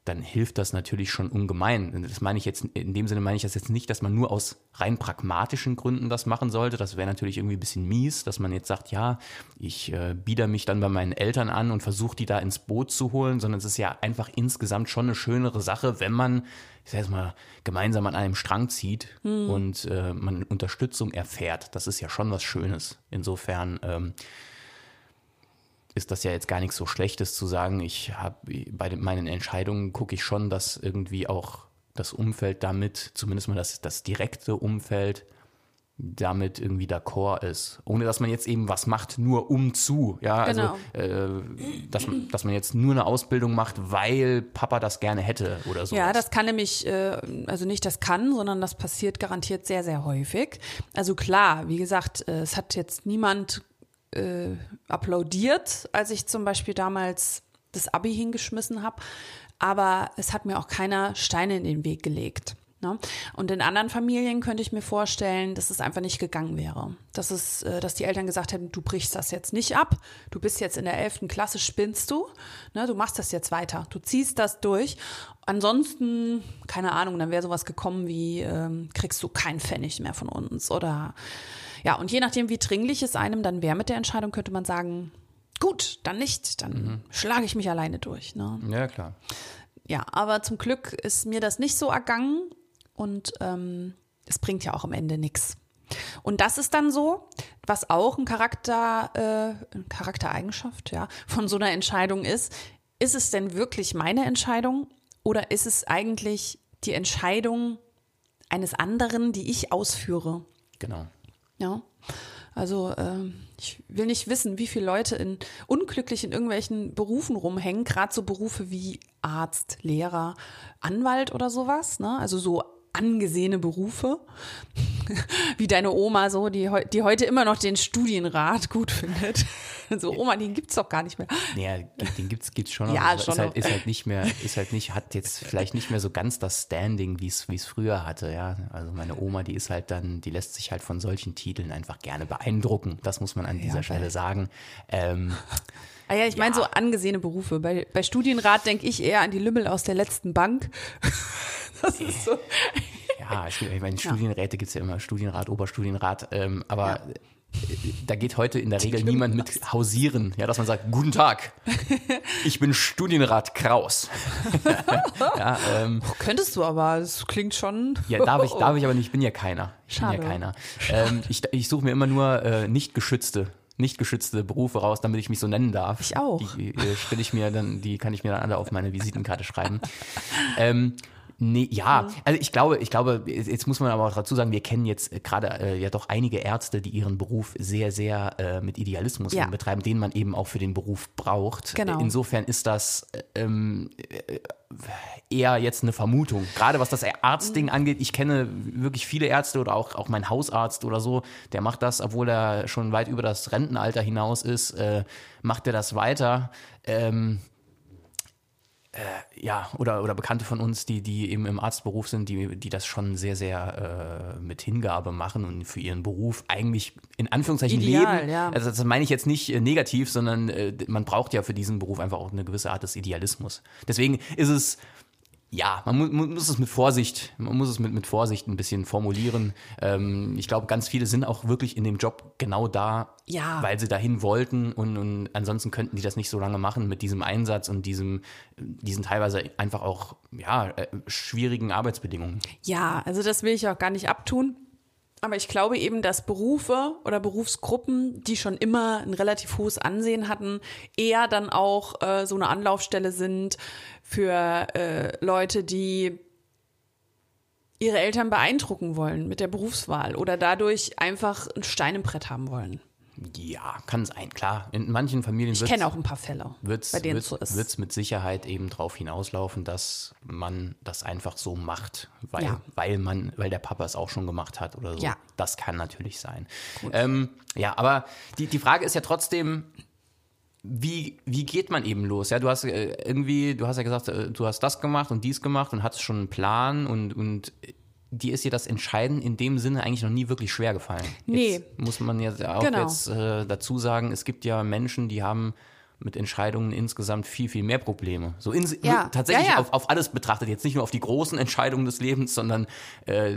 dann hilft das natürlich schon ungemein. Das meine ich jetzt, in dem Sinne meine ich das jetzt nicht, dass man nur aus rein pragmatischen Gründen das machen sollte. Das wäre natürlich irgendwie ein bisschen mies, dass man jetzt sagt, ja, ich äh, bieder mich dann bei meinen Eltern an und versuche die da ins Boot zu holen, sondern es ist ja einfach insgesamt schon eine schönere Sache, wenn man ich sag jetzt mal, gemeinsam an einem Strang zieht mhm. und äh, man Unterstützung erfährt. Das ist ja schon was Schönes. Insofern ähm, ist das ja jetzt gar nichts so Schlechtes zu sagen, ich habe bei den, meinen Entscheidungen gucke ich schon, dass irgendwie auch das Umfeld damit, zumindest mal das, das direkte Umfeld, damit irgendwie d'accord ist. Ohne dass man jetzt eben was macht, nur um zu. Ja, also, genau. also äh, dass, dass man jetzt nur eine Ausbildung macht, weil Papa das gerne hätte oder so. Ja, das kann nämlich, äh, also nicht das kann, sondern das passiert garantiert sehr, sehr häufig. Also klar, wie gesagt, äh, es hat jetzt niemand äh, applaudiert, als ich zum Beispiel damals das Abi hingeschmissen habe. Aber es hat mir auch keiner Steine in den Weg gelegt. Ne? Und in anderen Familien könnte ich mir vorstellen, dass es einfach nicht gegangen wäre. Dass, es, äh, dass die Eltern gesagt hätten, du brichst das jetzt nicht ab, du bist jetzt in der 11. Klasse, spinnst du, ne? du machst das jetzt weiter, du ziehst das durch. Ansonsten, keine Ahnung, dann wäre sowas gekommen wie, ähm, kriegst du keinen Pfennig mehr von uns oder ja, und je nachdem, wie dringlich es einem dann wäre mit der Entscheidung, könnte man sagen, gut, dann nicht, dann mhm. schlage ich mich alleine durch. Ne? Ja, klar. Ja, aber zum Glück ist mir das nicht so ergangen und ähm, es bringt ja auch am Ende nichts. Und das ist dann so, was auch ein Charakter, äh, Charaktereigenschaft ja, von so einer Entscheidung ist. Ist es denn wirklich meine Entscheidung oder ist es eigentlich die Entscheidung eines anderen, die ich ausführe? Genau. Ja. Also äh, ich will nicht wissen, wie viele Leute in unglücklich in irgendwelchen Berufen rumhängen, gerade so Berufe wie Arzt, Lehrer, Anwalt oder sowas. Ne? Also so angesehene Berufe, wie deine Oma so, die, die heute immer noch den Studienrat gut findet. So, Oma, den gibt's doch gar nicht mehr. Naja, den gibt's, gibt's schon noch. Ja, schon ist, halt, ist halt nicht mehr, ist halt nicht, hat jetzt vielleicht nicht mehr so ganz das Standing, wie es, wie es früher hatte, ja. Also meine Oma, die ist halt dann, die lässt sich halt von solchen Titeln einfach gerne beeindrucken. Das muss man an dieser ja, Stelle sagen. Ähm, Ah ja, ich ja. meine so angesehene Berufe. Bei, bei Studienrat denke ich eher an die Lümmel aus der letzten Bank. Das ist so. Ja, ich meine, Studienräte gibt es ja immer, Studienrat, Oberstudienrat, ähm, aber ja. da geht heute in der Regel niemand mit hausieren, ja, dass man sagt, guten Tag, ich bin Studienrat Kraus. ja, ähm, oh, könntest du aber, das klingt schon. Ja, darf ich, darf ich aber nicht, ich bin ja keiner. Ich Schade. bin ja keiner. Ähm, ich ich suche mir immer nur äh, nicht geschützte nicht geschützte Berufe raus, damit ich mich so nennen darf. Ich auch. Die äh, stelle ich mir dann, die kann ich mir dann alle auf meine Visitenkarte schreiben. ähm, Nee, ja, also ich glaube, ich glaube, jetzt muss man aber auch dazu sagen, wir kennen jetzt gerade äh, ja doch einige Ärzte, die ihren Beruf sehr, sehr äh, mit Idealismus Ja. betreiben, den man eben auch für den Beruf braucht. Genau. Insofern ist das ähm, äh, eher jetzt eine Vermutung. Gerade was das Arztding angeht, ich kenne wirklich viele Ärzte oder auch, auch mein Hausarzt oder so, der macht das, obwohl er schon weit über das Rentenalter hinaus ist, äh, macht er das weiter. Ähm, ja, oder, oder Bekannte von uns, die, die eben im Arztberuf sind, die, die das schon sehr, sehr äh, mit Hingabe machen und für ihren Beruf eigentlich in Anführungszeichen Ideal, leben. ja. Also das meine ich jetzt nicht äh, negativ, sondern äh, man braucht ja für diesen Beruf einfach auch eine gewisse Art des Idealismus. Deswegen ist es, ja, man mu mu- muss es mit Vorsicht, man muss es mit, mit Vorsicht ein bisschen formulieren. Ähm, ich glaube, ganz viele sind auch wirklich in dem Job genau da, Ja. weil sie dahin wollten und, und ansonsten könnten die das nicht so lange machen mit diesem Einsatz und diesem, diesen teilweise einfach auch ja, äh, schwierigen Arbeitsbedingungen. Ja, also das will ich auch gar nicht abtun. Aber ich glaube eben, dass Berufe oder Berufsgruppen, die schon immer ein relativ hohes Ansehen hatten, eher dann auch äh, so eine Anlaufstelle sind für äh, Leute, die ihre Eltern beeindrucken wollen mit der Berufswahl oder dadurch einfach ein Stein im Brett haben wollen. Ja, kann sein, klar. In manchen Familien Ich wird kenne auch ein paar Fälle, wird's, bei denen wird's, es so ist. wird's mit Sicherheit eben darauf hinauslaufen, dass man das einfach so macht, weil, Ja. weil man, weil der Papa es auch schon gemacht hat oder so. Ja. Das kann natürlich sein. Ähm, ja, aber die, die Frage ist ja trotzdem, wie, wie geht man eben los? Ja, du hast äh, irgendwie, du hast ja gesagt, äh, du hast das gemacht und dies gemacht und hattest schon einen Plan und, und dir ist dir das Entscheiden in dem Sinne eigentlich noch nie wirklich schwer gefallen. Nee. Jetzt muss man ja auch Genau. jetzt äh, dazu sagen, es gibt ja Menschen, die haben mit Entscheidungen insgesamt viel, viel mehr Probleme. So ins, Ja, tatsächlich ja, ja. Auf, auf alles betrachtet, jetzt nicht nur auf die großen Entscheidungen des Lebens, sondern äh,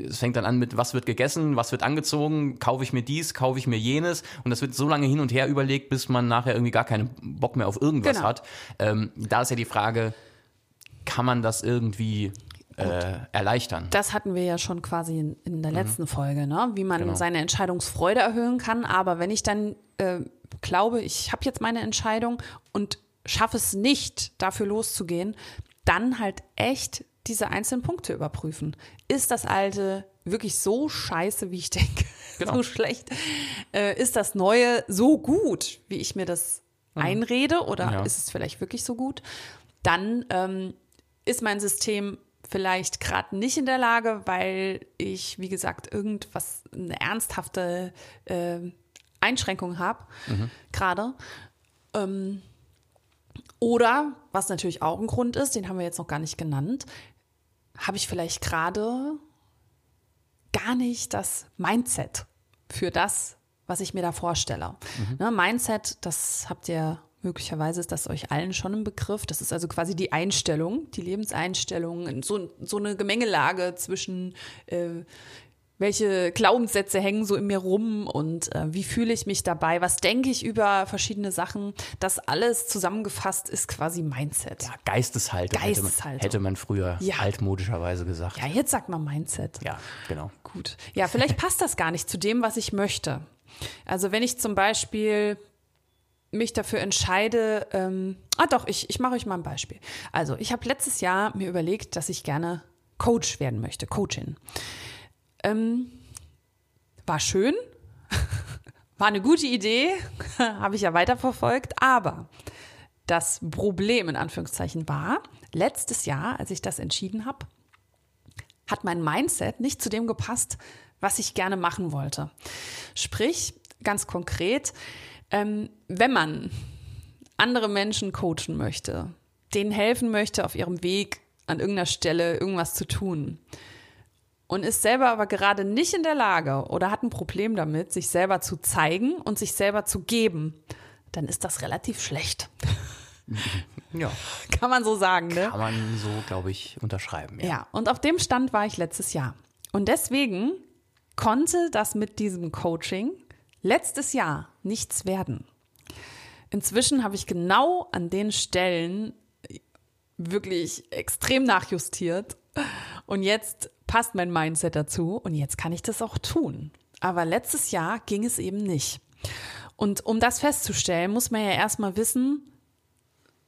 es fängt dann an mit, was wird gegessen, was wird angezogen, kaufe ich mir dies, kaufe ich mir jenes und das wird so lange hin und her überlegt, bis man nachher irgendwie gar keinen Bock mehr auf irgendwas Genau. hat. Ähm, da ist ja die Frage, kann man das irgendwie äh, erleichtern? Das hatten wir ja schon quasi in, in der letzten Folge, ne? wie man Genau. seine Entscheidungsfreude erhöhen kann. Aber wenn ich dann äh, glaube, ich habe jetzt meine Entscheidung und schaffe es nicht, dafür loszugehen, dann halt echt diese einzelnen Punkte überprüfen. Ist das alte wirklich so scheiße, wie ich denke? Genau. So schlecht? Äh, ist das neue so gut, wie ich mir das einrede? Oder Ja. ist es vielleicht wirklich so gut? Dann ähm, ist mein System vielleicht gerade nicht in der Lage, weil ich, wie gesagt, irgendwas, eine ernsthafte äh, Einschränkung habe, gerade. Ähm, oder, was natürlich auch ein Grund ist, den haben wir jetzt noch gar nicht genannt, habe ich vielleicht gerade gar nicht das Mindset für das, was ich mir da vorstelle. Ne, Mindset, das habt ihr möglicherweise, ist das euch allen schon im Begriff. Das ist also quasi die Einstellung, die Lebenseinstellung, so, so eine Gemengelage zwischen äh, welche Glaubenssätze hängen so in mir rum und äh, wie fühle ich mich dabei, was denke ich über verschiedene Sachen. Das alles zusammengefasst ist quasi Mindset. Ja, Geisteshaltung, Hätte, Geisteshaltung. man, hätte man früher Ja. altmodischerweise gesagt. Ja, jetzt sagt man Mindset. Ja, genau. Gut. Ja, vielleicht passt das gar nicht zu dem, was ich möchte. Also wenn ich zum Beispiel mich dafür entscheide, ähm, ah doch, ich, ich mache euch mal ein Beispiel. Also ich habe letztes Jahr mir überlegt, dass ich gerne Coach werden möchte, Coachin. Ähm, war schön, war eine gute Idee, habe ich ja weiterverfolgt, aber das Problem in Anführungszeichen war, letztes Jahr, als ich das entschieden habe, hat mein Mindset nicht zu dem gepasst, was ich gerne machen wollte. Sprich, ganz konkret, ähm, wenn man andere Menschen coachen möchte, denen helfen möchte, auf ihrem Weg an irgendeiner Stelle irgendwas zu tun und ist selber aber gerade nicht in der Lage oder hat ein Problem damit, sich selber zu zeigen und sich selber zu geben, dann ist das relativ schlecht. Ja, Kann man so sagen, ne? kann man so, glaube ich, unterschreiben. Ja. Ja, und auf dem Stand war ich letztes Jahr. Und deswegen konnte das mit diesem Coaching letztes Jahr nichts werden. Inzwischen habe ich genau an den Stellen wirklich extrem nachjustiert. Und jetzt passt mein Mindset dazu und jetzt kann ich das auch tun. Aber letztes Jahr ging es eben nicht. Und um das festzustellen, muss man ja erstmal wissen,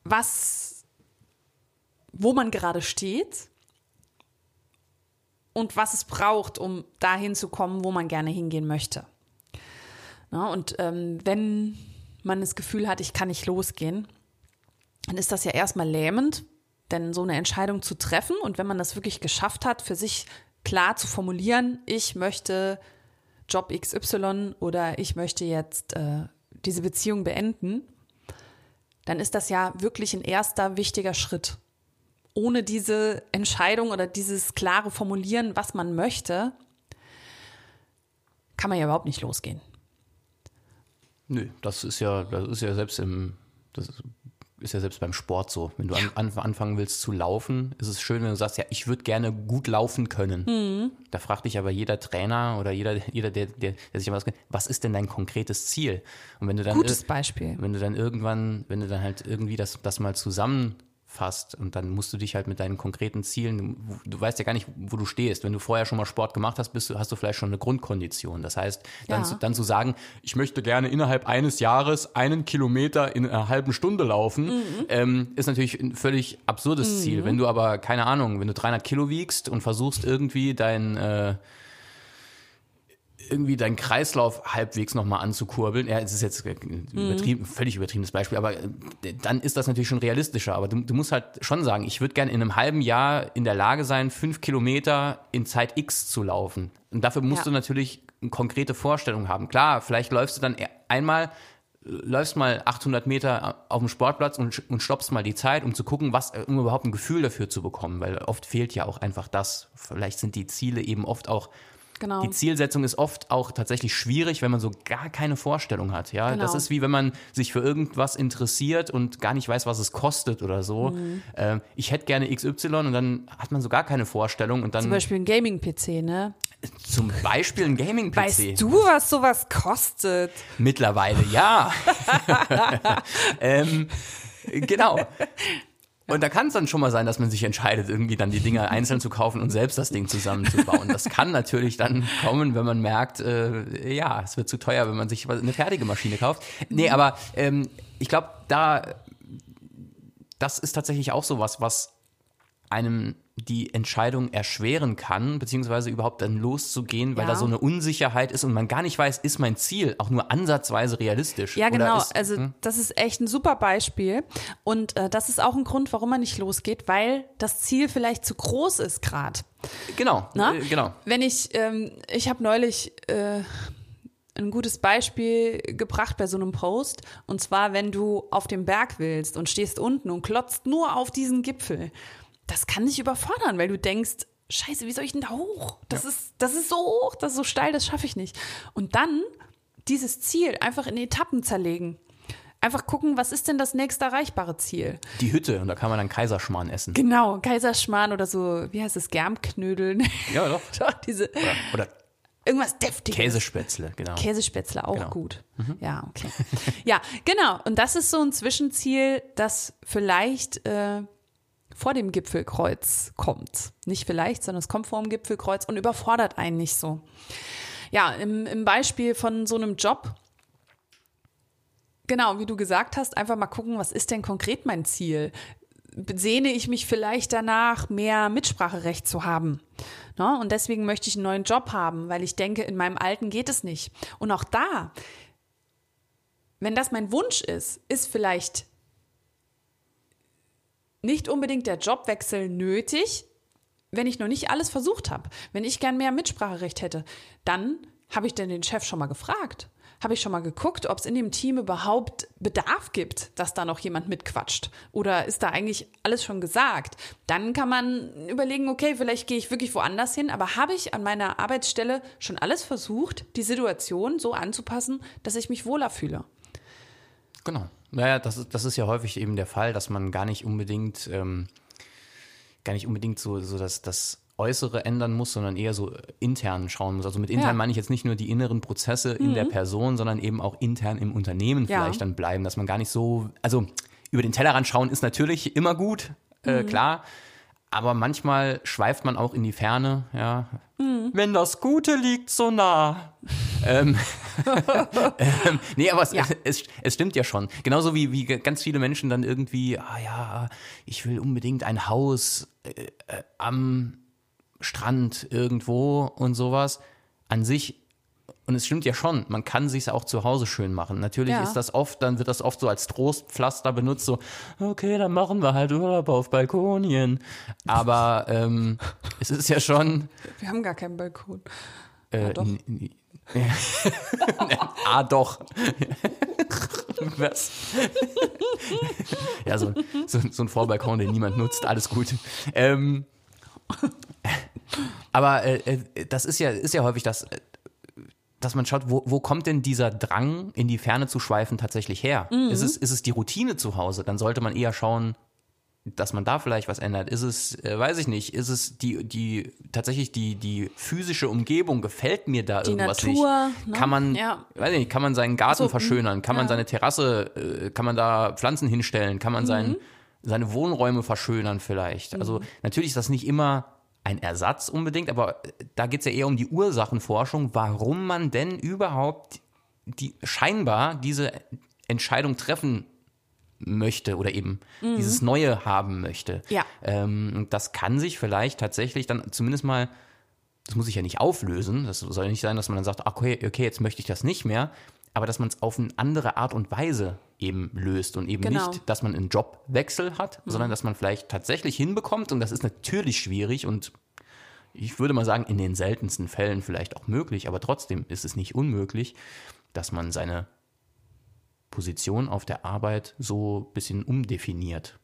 was, wo man gerade steht und was es braucht, um dahin zu kommen, wo man gerne hingehen möchte. Na, und ähm, wenn man das Gefühl hat, ich kann nicht losgehen, dann ist das ja erstmal lähmend, denn so eine Entscheidung zu treffen und wenn man das wirklich geschafft hat, für sich klar zu formulieren, ich möchte Job XY oder ich möchte jetzt äh, diese Beziehung beenden, dann ist das ja wirklich ein erster wichtiger Schritt. Ohne diese Entscheidung oder dieses klare Formulieren, was man möchte, kann man ja überhaupt nicht losgehen. Nö, das ist ja, das ist ja selbst im, das ist ja selbst beim Sport so. Wenn du an, an, anfangen willst zu laufen, ist es schön, wenn du sagst, ja, ich würde gerne gut laufen können. Mhm. Da fragt dich aber jeder Trainer oder jeder, jeder der, der, der sich was was ist denn dein konkretes Ziel? Und wenn du dann Gutes Beispiel. Wenn du dann irgendwann, wenn du dann halt irgendwie das, das mal zusammen fasst. Und dann musst du dich halt mit deinen konkreten Zielen, du, du, weißt ja gar nicht, wo du stehst. Wenn du vorher schon mal Sport gemacht hast, bist du, hast du vielleicht schon eine Grundkondition. Das heißt, dann, ja. zu, dann zu sagen, ich möchte gerne innerhalb eines Jahres einen Kilometer in einer halben Stunde laufen, mhm. ähm, ist natürlich ein völlig absurdes mhm. Ziel. Wenn du aber, keine Ahnung, wenn du 300 Kilo wiegst und versuchst irgendwie dein, äh, irgendwie deinen Kreislauf halbwegs nochmal anzukurbeln. Ja, es ist jetzt übertrieben, mhm. völlig übertriebenes Beispiel, aber äh, dann ist das natürlich schon realistischer. Aber du, du musst halt schon sagen, ich würde gerne in einem halben Jahr in der Lage sein, fünf Kilometer in Zeit X zu laufen. Und dafür musst ja. du natürlich eine konkrete Vorstellung haben. Klar, vielleicht läufst du dann e-, einmal läufst mal 800 Meter auf dem Sportplatz und, und stoppst mal die Zeit, um zu gucken, was, um überhaupt ein Gefühl dafür zu bekommen, weil oft fehlt ja auch einfach das. Vielleicht sind die Ziele eben oft auch Genau. Die Zielsetzung ist oft auch tatsächlich schwierig, wenn man so gar keine Vorstellung hat. Ja, genau. das ist wie wenn man sich für irgendwas interessiert und gar nicht weiß, was es kostet oder so. Mhm. Äh, ich hätte gerne XY und dann hat man so gar keine Vorstellung und dann. Zum Beispiel ein Gaming-PC, ne? Zum Beispiel ein Gaming-PC. Weißt du, was sowas kostet? Mittlerweile, ja. ähm, genau. Und da kann es dann schon mal sein, dass man sich entscheidet, irgendwie dann die Dinger einzeln zu kaufen und selbst das Ding zusammenzubauen. Das kann natürlich dann kommen, wenn man merkt, äh, ja, es wird zu teuer, wenn man sich eine fertige Maschine kauft. Nee, aber ähm, ich glaube, da, das ist tatsächlich auch so was, was einem die Entscheidung erschweren kann, beziehungsweise überhaupt dann loszugehen, weil ja. da so eine Unsicherheit ist und man gar nicht weiß, ist mein Ziel auch nur ansatzweise realistisch? Ja, genau. Ist, also hm? das ist echt ein super Beispiel und äh, das ist auch ein Grund, warum man nicht losgeht, weil das Ziel vielleicht zu groß ist gerade. Genau, äh, genau. Wenn ich, ähm, ich habe neulich äh, ein gutes Beispiel gebracht bei so einem Post. Und zwar, wenn du auf dem Berg willst und stehst unten und klotzt nur auf diesen Gipfel das kann dich überfordern, weil du denkst, Scheiße, wie soll ich denn da hoch? Das ja. ist, das ist so hoch, das ist so steil, das schaffe ich nicht. Und dann dieses Ziel einfach in Etappen zerlegen. Einfach gucken, was ist denn das nächste erreichbare Ziel? Die Hütte, und da kann man dann Kaiserschmarrn essen. Genau, Kaiserschmarrn oder so, wie heißt es, Germknödeln. Ja, doch. doch diese, oder, oder irgendwas deftiges. Käsespätzle, genau. Käsespätzle auch genau. gut. Mhm. Ja, okay. ja, genau. Und das ist so ein Zwischenziel, das vielleicht äh, vor dem Gipfelkreuz kommt. Nicht vielleicht, sondern es kommt vor dem Gipfelkreuz und überfordert einen nicht so. Ja, im, im Beispiel von so einem Job, genau, wie du gesagt hast, einfach mal gucken, was ist denn konkret mein Ziel? Sehne ich mich vielleicht danach, mehr Mitspracherecht zu haben? Ne? Und deswegen möchte ich einen neuen Job haben, weil ich denke, in meinem alten geht es nicht. Und auch da, wenn das mein Wunsch ist, ist vielleicht nicht unbedingt der Jobwechsel nötig, wenn ich noch nicht alles versucht habe. Wenn ich gern mehr Mitspracherecht hätte, dann habe ich denn den Chef schon mal gefragt? Habe ich schon mal geguckt, ob es in dem Team überhaupt Bedarf gibt, dass da noch jemand mitquatscht? Oder ist da eigentlich alles schon gesagt? Dann kann man überlegen, okay, vielleicht gehe ich wirklich woanders hin, aber habe ich an meiner Arbeitsstelle schon alles versucht, die Situation so anzupassen, dass ich mich wohler fühle? Genau. Naja, das ist, das ist ja häufig eben der Fall, dass man gar nicht unbedingt, ähm, gar nicht unbedingt so, so das, das Äußere ändern muss, sondern eher so intern schauen muss. Also mit intern ja. meine ich jetzt nicht nur die inneren Prozesse in mhm. der Person, sondern eben auch intern im Unternehmen ja. vielleicht dann bleiben, dass man gar nicht so, also über den Tellerrand schauen ist natürlich immer gut, äh, mhm. klar, aber manchmal schweift man auch in die Ferne, ja. Mhm. Wenn das Gute liegt so nah. ähm, ähm, nee, aber es, Ja. es, es stimmt ja schon. Genauso wie, wie ganz viele Menschen dann irgendwie, ah ja, ich will unbedingt ein Haus äh, äh, am Strand irgendwo und sowas. An sich, und es stimmt ja schon, man kann sich auch zu Hause schön machen. Natürlich Ja. ist das oft, dann wird das oft so als Trostpflaster benutzt, so, okay, dann machen wir halt Urlaub auf Balkonien. Aber ähm, es ist ja schon. Wir haben gar keinen Balkon. Äh, doch. n- n- ah, doch. Was? ja, so, so, so ein Vorbalkon, den niemand nutzt, alles gut. Ähm, aber äh, äh, das ist ja, ist ja häufig das, äh, dass man schaut, wo, wo kommt denn dieser Drang, in die Ferne zu schweifen, tatsächlich her? Ist, es, ist es die Routine zu Hause? Dann sollte man eher schauen, dass man da vielleicht was ändert. Ist es, äh, weiß ich nicht, ist es die, die, tatsächlich die, die physische Umgebung, gefällt mir da Die irgendwas Natur, nicht? ne? Kann man, Ja. weiß ich nicht, kann man seinen Garten So, verschönern? Kann man ja. seine Terrasse, äh, kann man da Pflanzen hinstellen? Kann man sein, Mhm. seine Wohnräume verschönern vielleicht? Also natürlich ist das nicht immer ein Ersatz unbedingt, aber äh, da geht es ja eher um die Ursachenforschung, warum man denn überhaupt die scheinbar diese Entscheidung treffen möchte oder eben dieses Neue haben möchte. Mhm. Ja. Ähm, das kann sich vielleicht tatsächlich dann zumindest mal, das muss sich ja nicht auflösen, das soll ja nicht sein, dass man dann sagt, ach, okay, okay, jetzt möchte ich das nicht mehr, aber dass man es auf eine andere Art und Weise eben löst und eben Genau. nicht, dass man einen Jobwechsel hat, sondern dass man vielleicht tatsächlich hinbekommt und das ist natürlich schwierig und ich würde mal sagen, in den seltensten Fällen vielleicht auch möglich, aber trotzdem ist es nicht unmöglich, dass man seine Position auf der Arbeit so ein bisschen umdefiniert.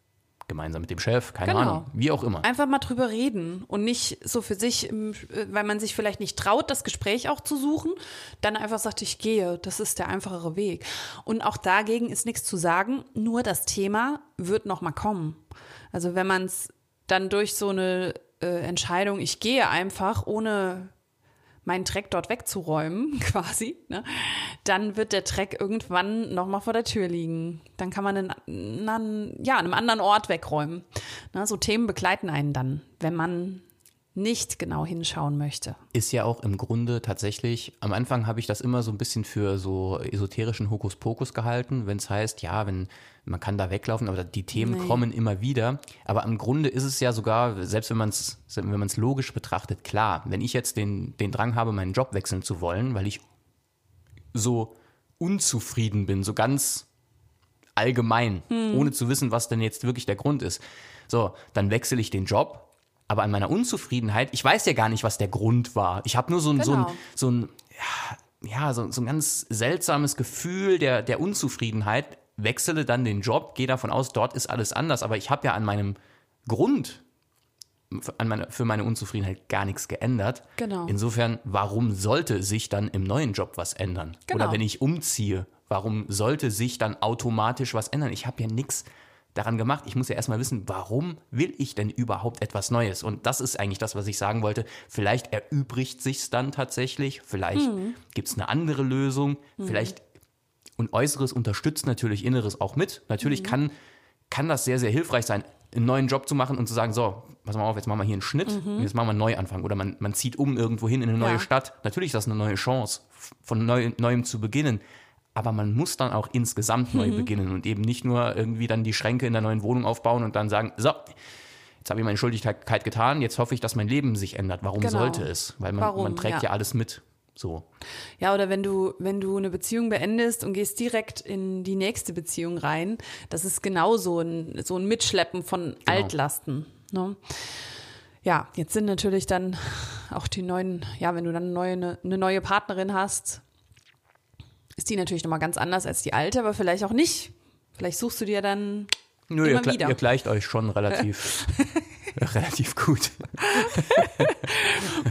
Gemeinsam mit dem Chef, keine Genau. Ahnung, wie auch immer. Einfach mal drüber reden und nicht so für sich, weil man sich vielleicht nicht traut, das Gespräch auch zu suchen, dann einfach sagt, ich gehe. Das ist der einfachere Weg. Und auch dagegen ist nichts zu sagen, nur das Thema wird noch mal kommen. Also wenn man es dann durch so eine äh, Entscheidung, ich gehe einfach, ohne meinen Dreck dort wegzuräumen, quasi, ne, dann wird der Dreck irgendwann nochmal vor der Tür liegen. Dann kann man einen, ja, an einem anderen Ort wegräumen. Ne, so Themen begleiten einen dann, wenn man nicht genau hinschauen möchte. ist ja auch im Grunde tatsächlich, am Anfang habe ich das immer so ein bisschen für so esoterischen Hokuspokus gehalten, wenn es heißt, ja, wenn man kann da weglaufen, aber die Themen Nee. kommen immer wieder. Aber im Grunde ist es ja sogar, selbst wenn man es wenn man es logisch betrachtet, klar, wenn ich jetzt den, den Drang habe, meinen Job wechseln zu wollen, weil ich so unzufrieden bin, so ganz allgemein, ohne zu wissen, was denn jetzt wirklich der Grund ist. So, dann wechsle ich den Job, aber an meiner Unzufriedenheit, ich weiß ja gar nicht, was der Grund war. Ich habe nur so ein, so ein, Genau. so ein, ja, ja so, so ein ganz seltsames Gefühl der, der Unzufriedenheit, wechsle dann den Job, gehe davon aus, dort ist alles anders, aber ich habe ja an meinem Grund an meine, für meine Unzufriedenheit gar nichts geändert. Genau. Insofern, warum sollte sich dann im neuen Job was ändern? Genau. Oder wenn ich umziehe, warum sollte sich dann automatisch was ändern? Ich habe ja nichts daran gemacht. Ich muss ja erstmal wissen, warum will ich denn überhaupt etwas Neues? Und das ist eigentlich das, was ich sagen wollte. Vielleicht erübrigt sich's dann tatsächlich, vielleicht gibt's eine andere Lösung, vielleicht und Äußeres unterstützt natürlich Inneres auch mit. Natürlich kann, kann das sehr, sehr hilfreich sein, einen neuen Job zu machen und zu sagen, so, pass mal auf, jetzt machen wir hier einen Schnitt, und jetzt machen wir einen Neuanfang. Oder man, man zieht um irgendwo hin in eine neue Ja. Stadt. Natürlich ist das eine neue Chance, von neu, neuem zu beginnen. Aber man muss dann auch insgesamt neu beginnen und eben nicht nur irgendwie dann die Schränke in der neuen Wohnung aufbauen und dann sagen, so, jetzt habe ich meine Schuldigkeit getan, jetzt hoffe ich, dass mein Leben sich ändert. Warum Genau. sollte es? Weil man, Warum, man trägt ja. ja alles mit. So. Ja, oder wenn du, wenn du eine Beziehung beendest und gehst direkt in die nächste Beziehung rein, das ist genauso ein, so ein Mitschleppen von Altlasten. Ne? Ja, jetzt sind natürlich dann auch die neuen, ja, wenn du dann eine neue, eine neue Partnerin hast, ist die natürlich nochmal ganz anders als die alte, aber vielleicht auch nicht. Vielleicht suchst du dir dann Nö, ihr, Immer gle- wieder. ihr gleicht euch schon relativ, relativ gut.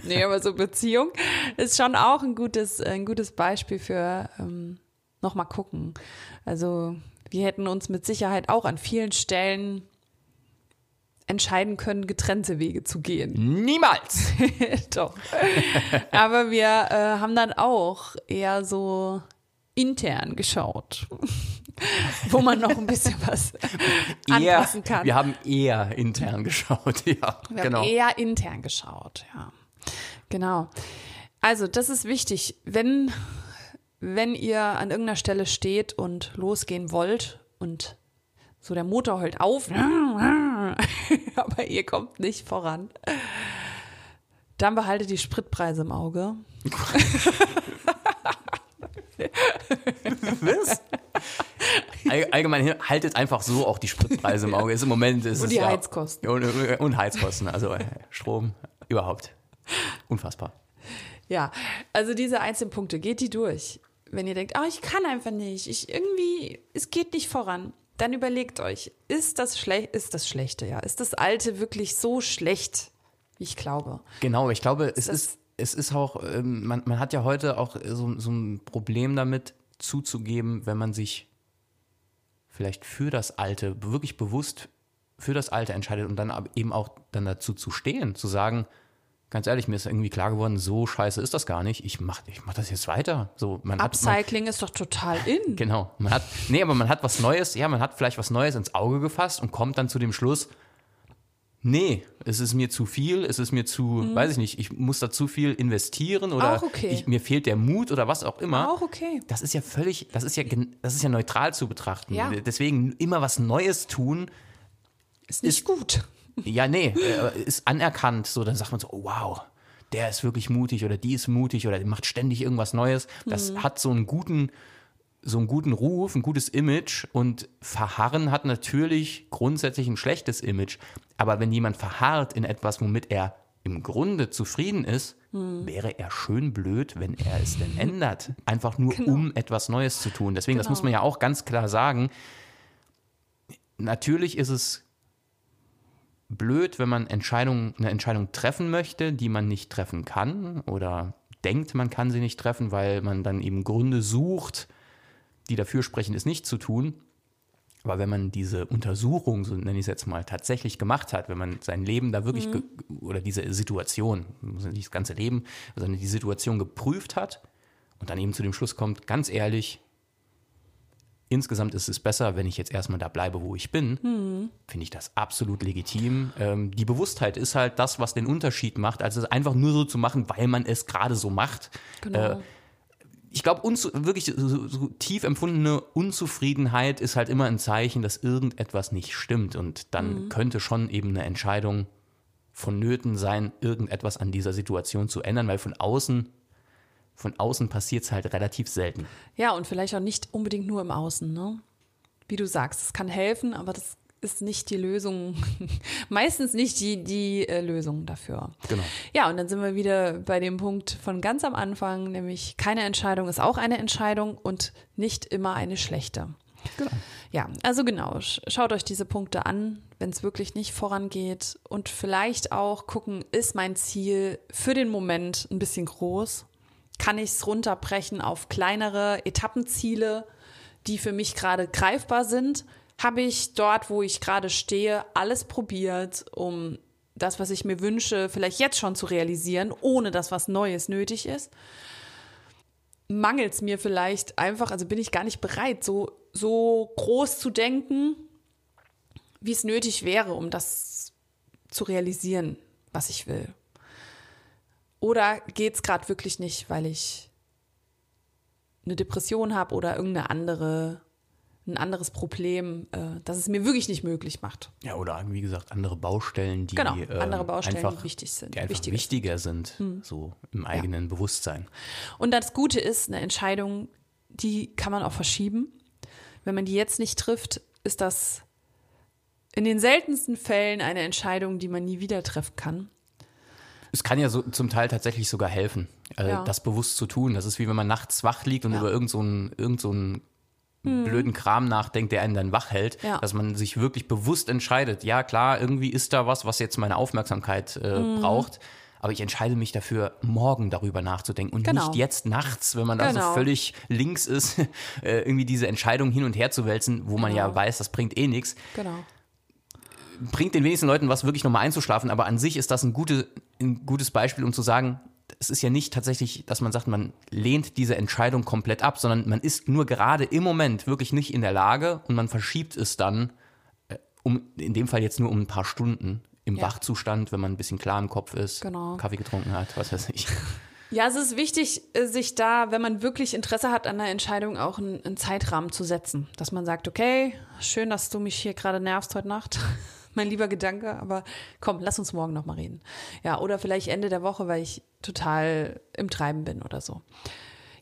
Nee, aber so Beziehung ist schon auch ein gutes, ein gutes Beispiel für ähm, nochmal gucken. Also wir hätten uns mit Sicherheit auch an vielen Stellen entscheiden können, getrennte Wege zu gehen. Niemals! Doch. Aber wir äh, haben dann auch eher so intern geschaut. wo man noch ein bisschen was Eher, anpassen kann. wir haben eher intern geschaut, ja, Wir genau. haben eher intern geschaut, ja. Genau. Also, das ist wichtig. Wenn, wenn ihr an irgendeiner Stelle steht und losgehen wollt und so der Motor heult auf, aber ihr kommt nicht voran, dann behaltet die Spritpreise im Auge. Was? All, allgemein haltet einfach so auch die Spritpreise im Auge. Ist im Moment ist Und es die ja, Heizkosten. Und, und Heizkosten, also äh, Strom überhaupt. Unfassbar. Ja, also diese einzelnen Punkte, geht die durch. Wenn ihr denkt, ah, ich kann einfach nicht, ich irgendwie, es geht nicht voran, dann überlegt euch, ist das schlecht, ist das Schlechte, ja, ist das Alte wirklich so schlecht, wie ich glaube? Genau, ich glaube, es das- ist, es ist auch, ähm, man, man hat ja heute auch so, so ein Problem damit zuzugeben, wenn man sich vielleicht für das Alte, wirklich bewusst für das Alte entscheidet und dann eben auch dann dazu zu stehen, zu sagen, ganz ehrlich, mir ist irgendwie klar geworden, so scheiße ist das gar nicht. Ich mach, ich mach das jetzt weiter. So, man hat, man, Upcycling ist doch total in. Genau. Man hat, nee, aber man hat was Neues, ja, man hat vielleicht was Neues ins Auge gefasst und kommt dann zu dem Schluss, nee, es ist mir zu viel, es ist mir zu, weiß ich nicht, ich muss da zu viel investieren oder Mhm. Okay. ich, mir fehlt der Mut oder was auch immer. Auch okay. Das ist ja völlig, das ist ja, das ist ja neutral zu betrachten. Ja. Deswegen immer was Neues tun, Ist nicht gut. ja, nee, äh, ist anerkannt. So, dann sagt man so, oh, wow, der ist wirklich mutig oder die ist mutig oder die macht ständig irgendwas Neues. Das Mhm. hat so einen guten, so einen guten Ruf, ein gutes Image und Verharren hat natürlich grundsätzlich ein schlechtes Image. Aber wenn jemand verharrt in etwas, womit er im Grunde zufrieden ist, Mhm. wäre er schön blöd, wenn er es denn ändert. Einfach nur, um etwas Neues zu tun. Deswegen, das Genau. muss man ja auch ganz klar sagen. Natürlich ist es blöd, wenn man Entscheidungen, eine Entscheidung treffen möchte, die man nicht treffen kann oder denkt, man kann sie nicht treffen, weil man dann eben Gründe sucht, die dafür sprechen, es nicht zu tun. Aber wenn man diese Untersuchung, so nenne ich es jetzt mal, tatsächlich gemacht hat, wenn man sein Leben da wirklich, ge- oder diese Situation, muss nicht das ganze Leben, sondern die Situation geprüft hat und dann eben zu dem Schluss kommt, ganz ehrlich, insgesamt ist es besser, wenn ich jetzt erstmal da bleibe, wo ich bin, finde ich das absolut legitim. Ähm, die Bewusstheit ist halt das, was den Unterschied macht, als es einfach nur so zu machen, weil man es gerade so macht. Genau. Äh, ich glaube, wirklich so, so tief empfundene Unzufriedenheit ist halt immer ein Zeichen, dass irgendetwas nicht stimmt. Und dann könnte schon eben eine Entscheidung vonnöten sein, irgendetwas an dieser Situation zu ändern, weil von außen, von außen passiert es halt relativ selten. Ja, und vielleicht auch nicht unbedingt nur im Außen, ne? Wie du sagst, es kann helfen, aber das ist nicht die Lösung, meistens nicht die, die äh, Lösung dafür. Genau. Ja, und dann sind wir wieder bei dem Punkt von ganz am Anfang, nämlich keine Entscheidung ist auch eine Entscheidung und nicht immer eine schlechte. Genau. Ja, also genau, sch- schaut euch diese Punkte an, wenn es wirklich nicht vorangeht und vielleicht auch gucken, ist mein Ziel für den Moment ein bisschen groß? Kann ich es runterbrechen auf kleinere Etappenziele, die für mich gerade greifbar sind? Habe ich dort, wo ich gerade stehe, alles probiert, um das, was ich mir wünsche, vielleicht jetzt schon zu realisieren, ohne dass was Neues nötig ist? mangelt es mir vielleicht einfach, also bin ich gar nicht bereit, so, so groß zu denken, wie es nötig wäre, um das zu realisieren, was ich will. Oder geht es gerade wirklich nicht, weil ich eine Depression habe oder irgendeine andere, ein anderes Problem, äh, das es mir wirklich nicht möglich macht. Ja, oder wie gesagt, andere Baustellen, die Genau, ähm, andere Baustellen, die einfach, wichtig sind, Die einfach wichtiger wichtiger sind, so im eigenen Bewusstsein. Und das Gute ist, eine Entscheidung, die kann man auch verschieben. Wenn man die jetzt nicht trifft, ist das in den seltensten Fällen eine Entscheidung, die man nie wieder treffen kann. Es kann ja so zum Teil tatsächlich sogar helfen, äh, Ja. das bewusst zu tun. Das ist wie wenn man nachts wach liegt und Ja. Über irgendeinen so irgend so einen blöden Kram nachdenkt, der einen dann wach hält, Ja. dass man sich wirklich bewusst entscheidet, ja klar, irgendwie ist da was, was jetzt meine Aufmerksamkeit äh, Mhm. braucht, aber ich entscheide mich dafür, morgen darüber nachzudenken und Genau. nicht jetzt nachts, wenn man da so Genau. völlig links ist, äh, irgendwie diese Entscheidung hin und her zu wälzen, wo man ja Genau. weiß, das bringt eh nichts Genau. bringt den wenigsten Leuten was, wirklich nochmal einzuschlafen, aber an sich ist das ein, gute, ein gutes Beispiel, um zu sagen, es ist ja nicht tatsächlich, dass man sagt, man lehnt diese Entscheidung komplett ab, sondern man ist nur gerade im Moment wirklich nicht in der Lage und man verschiebt es dann, äh, um in dem Fall jetzt nur um ein paar Stunden im Ja. Wachzustand, wenn man ein bisschen klar im Kopf ist, Genau. Kaffee getrunken hat, was weiß ich. Ja, es ist wichtig, äh, sich da, wenn man wirklich Interesse hat an der Entscheidung, auch einen, einen Zeitrahmen zu setzen. Dass man sagt, okay, schön, dass du mich hier gerade nervst heute Nacht. Mein lieber Gedanke, aber komm, lass uns morgen nochmal reden. Ja, oder vielleicht Ende der Woche, weil ich total im Treiben bin oder so.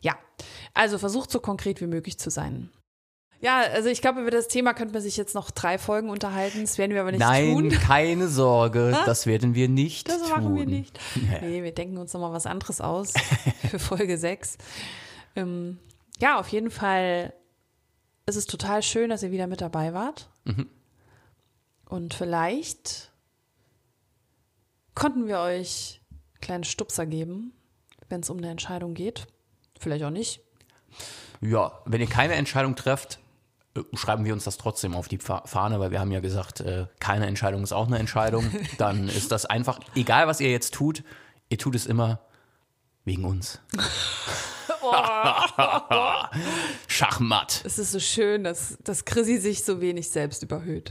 Ja, also versucht so konkret wie möglich zu sein. Ja, also ich glaube, über das Thema könnte man sich jetzt noch drei Folgen unterhalten. Das werden wir aber nicht Nein, tun. keine Sorge, das werden wir nicht Das tun. machen wir nicht. Ja. Nee, wir denken uns nochmal was anderes aus für Folge 6. Ähm, ja, auf jeden Fall ist es total schön, dass ihr wieder mit dabei wart. Mhm. Und vielleicht konnten wir euch einen kleinen Stupser geben, wenn es um eine Entscheidung geht. Vielleicht auch nicht. Ja, wenn ihr keine Entscheidung trefft, äh, schreiben wir uns das trotzdem auf die Fahne, weil wir haben ja gesagt, äh, keine Entscheidung ist auch eine Entscheidung. Dann ist das einfach, egal was ihr jetzt tut, ihr tut es immer wegen uns. Schachmatt. Es ist so schön, dass, dass Chrissy sich so wenig selbst überhöht.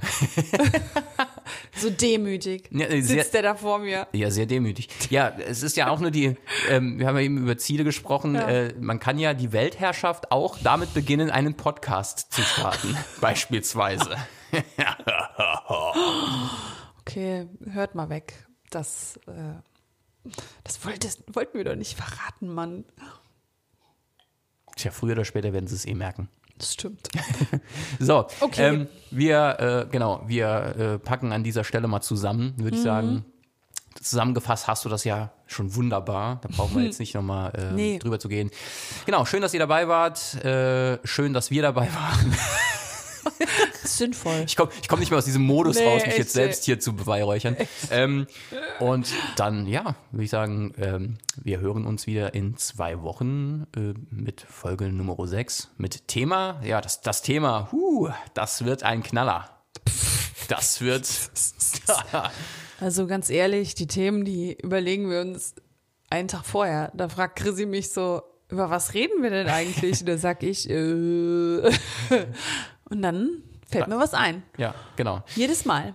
so demütig Ja, äh, sehr- sitzt der da vor mir. Ja, sehr demütig. Ja, es ist ja auch nur die, ähm, wir haben ja eben über Ziele gesprochen. Ja. Äh, man kann ja die Weltherrschaft auch damit beginnen, einen Podcast zu starten, beispielsweise. Okay, hört mal weg. Das, äh, das wolltest, wollten wir doch nicht verraten, Mann. Tja, früher oder später werden sie es eh merken. Das stimmt. So, Okay. ähm, wir, äh, genau, wir äh, packen an dieser Stelle mal zusammen, würde Mhm. ich sagen. Zusammengefasst hast du das ja schon wunderbar. Da brauchen wir jetzt nicht nochmal äh, Nee. drüber zu gehen. Genau, schön, dass ihr dabei wart. Äh, schön, dass wir dabei waren. Sinnvoll. Ich komme ich komm nicht mehr aus diesem Modus Nee, raus, mich jetzt selbst hier zu beweihräuchern. Ähm, und dann, ja, würde ich sagen, ähm, wir hören uns wieder in zwei Wochen äh, mit Folge Nummer 6 mit Thema. Ja, das, das Thema, huh, das wird ein Knaller. Das wird. Also ganz ehrlich, die Themen, die überlegen wir uns einen Tag vorher. Da fragt Chrissy mich so, über was reden wir denn eigentlich? Und da sag ich, äh. Und dann fällt mir was ein. ja, genau. Jedes Mal.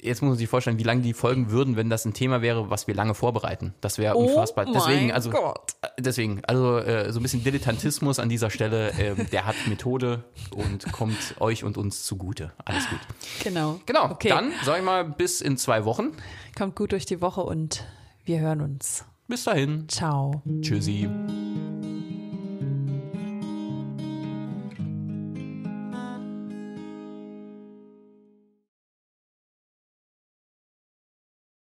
Jetzt muss man sich vorstellen, wie lange die Folgen würden, wenn das ein Thema wäre, was wir lange vorbereiten. Das wäre Oh unfassbar. deswegen, mein also, Gott. äh, deswegen, also äh, so ein bisschen Dilettantismus an dieser Stelle, ähm, der hat Methode und kommt euch und uns zugute. Alles gut. Genau. Genau, Okay. dann sag ich mal bis in zwei Wochen. Kommt gut durch die Woche und wir hören uns. Bis dahin. Ciao. Tschüssi.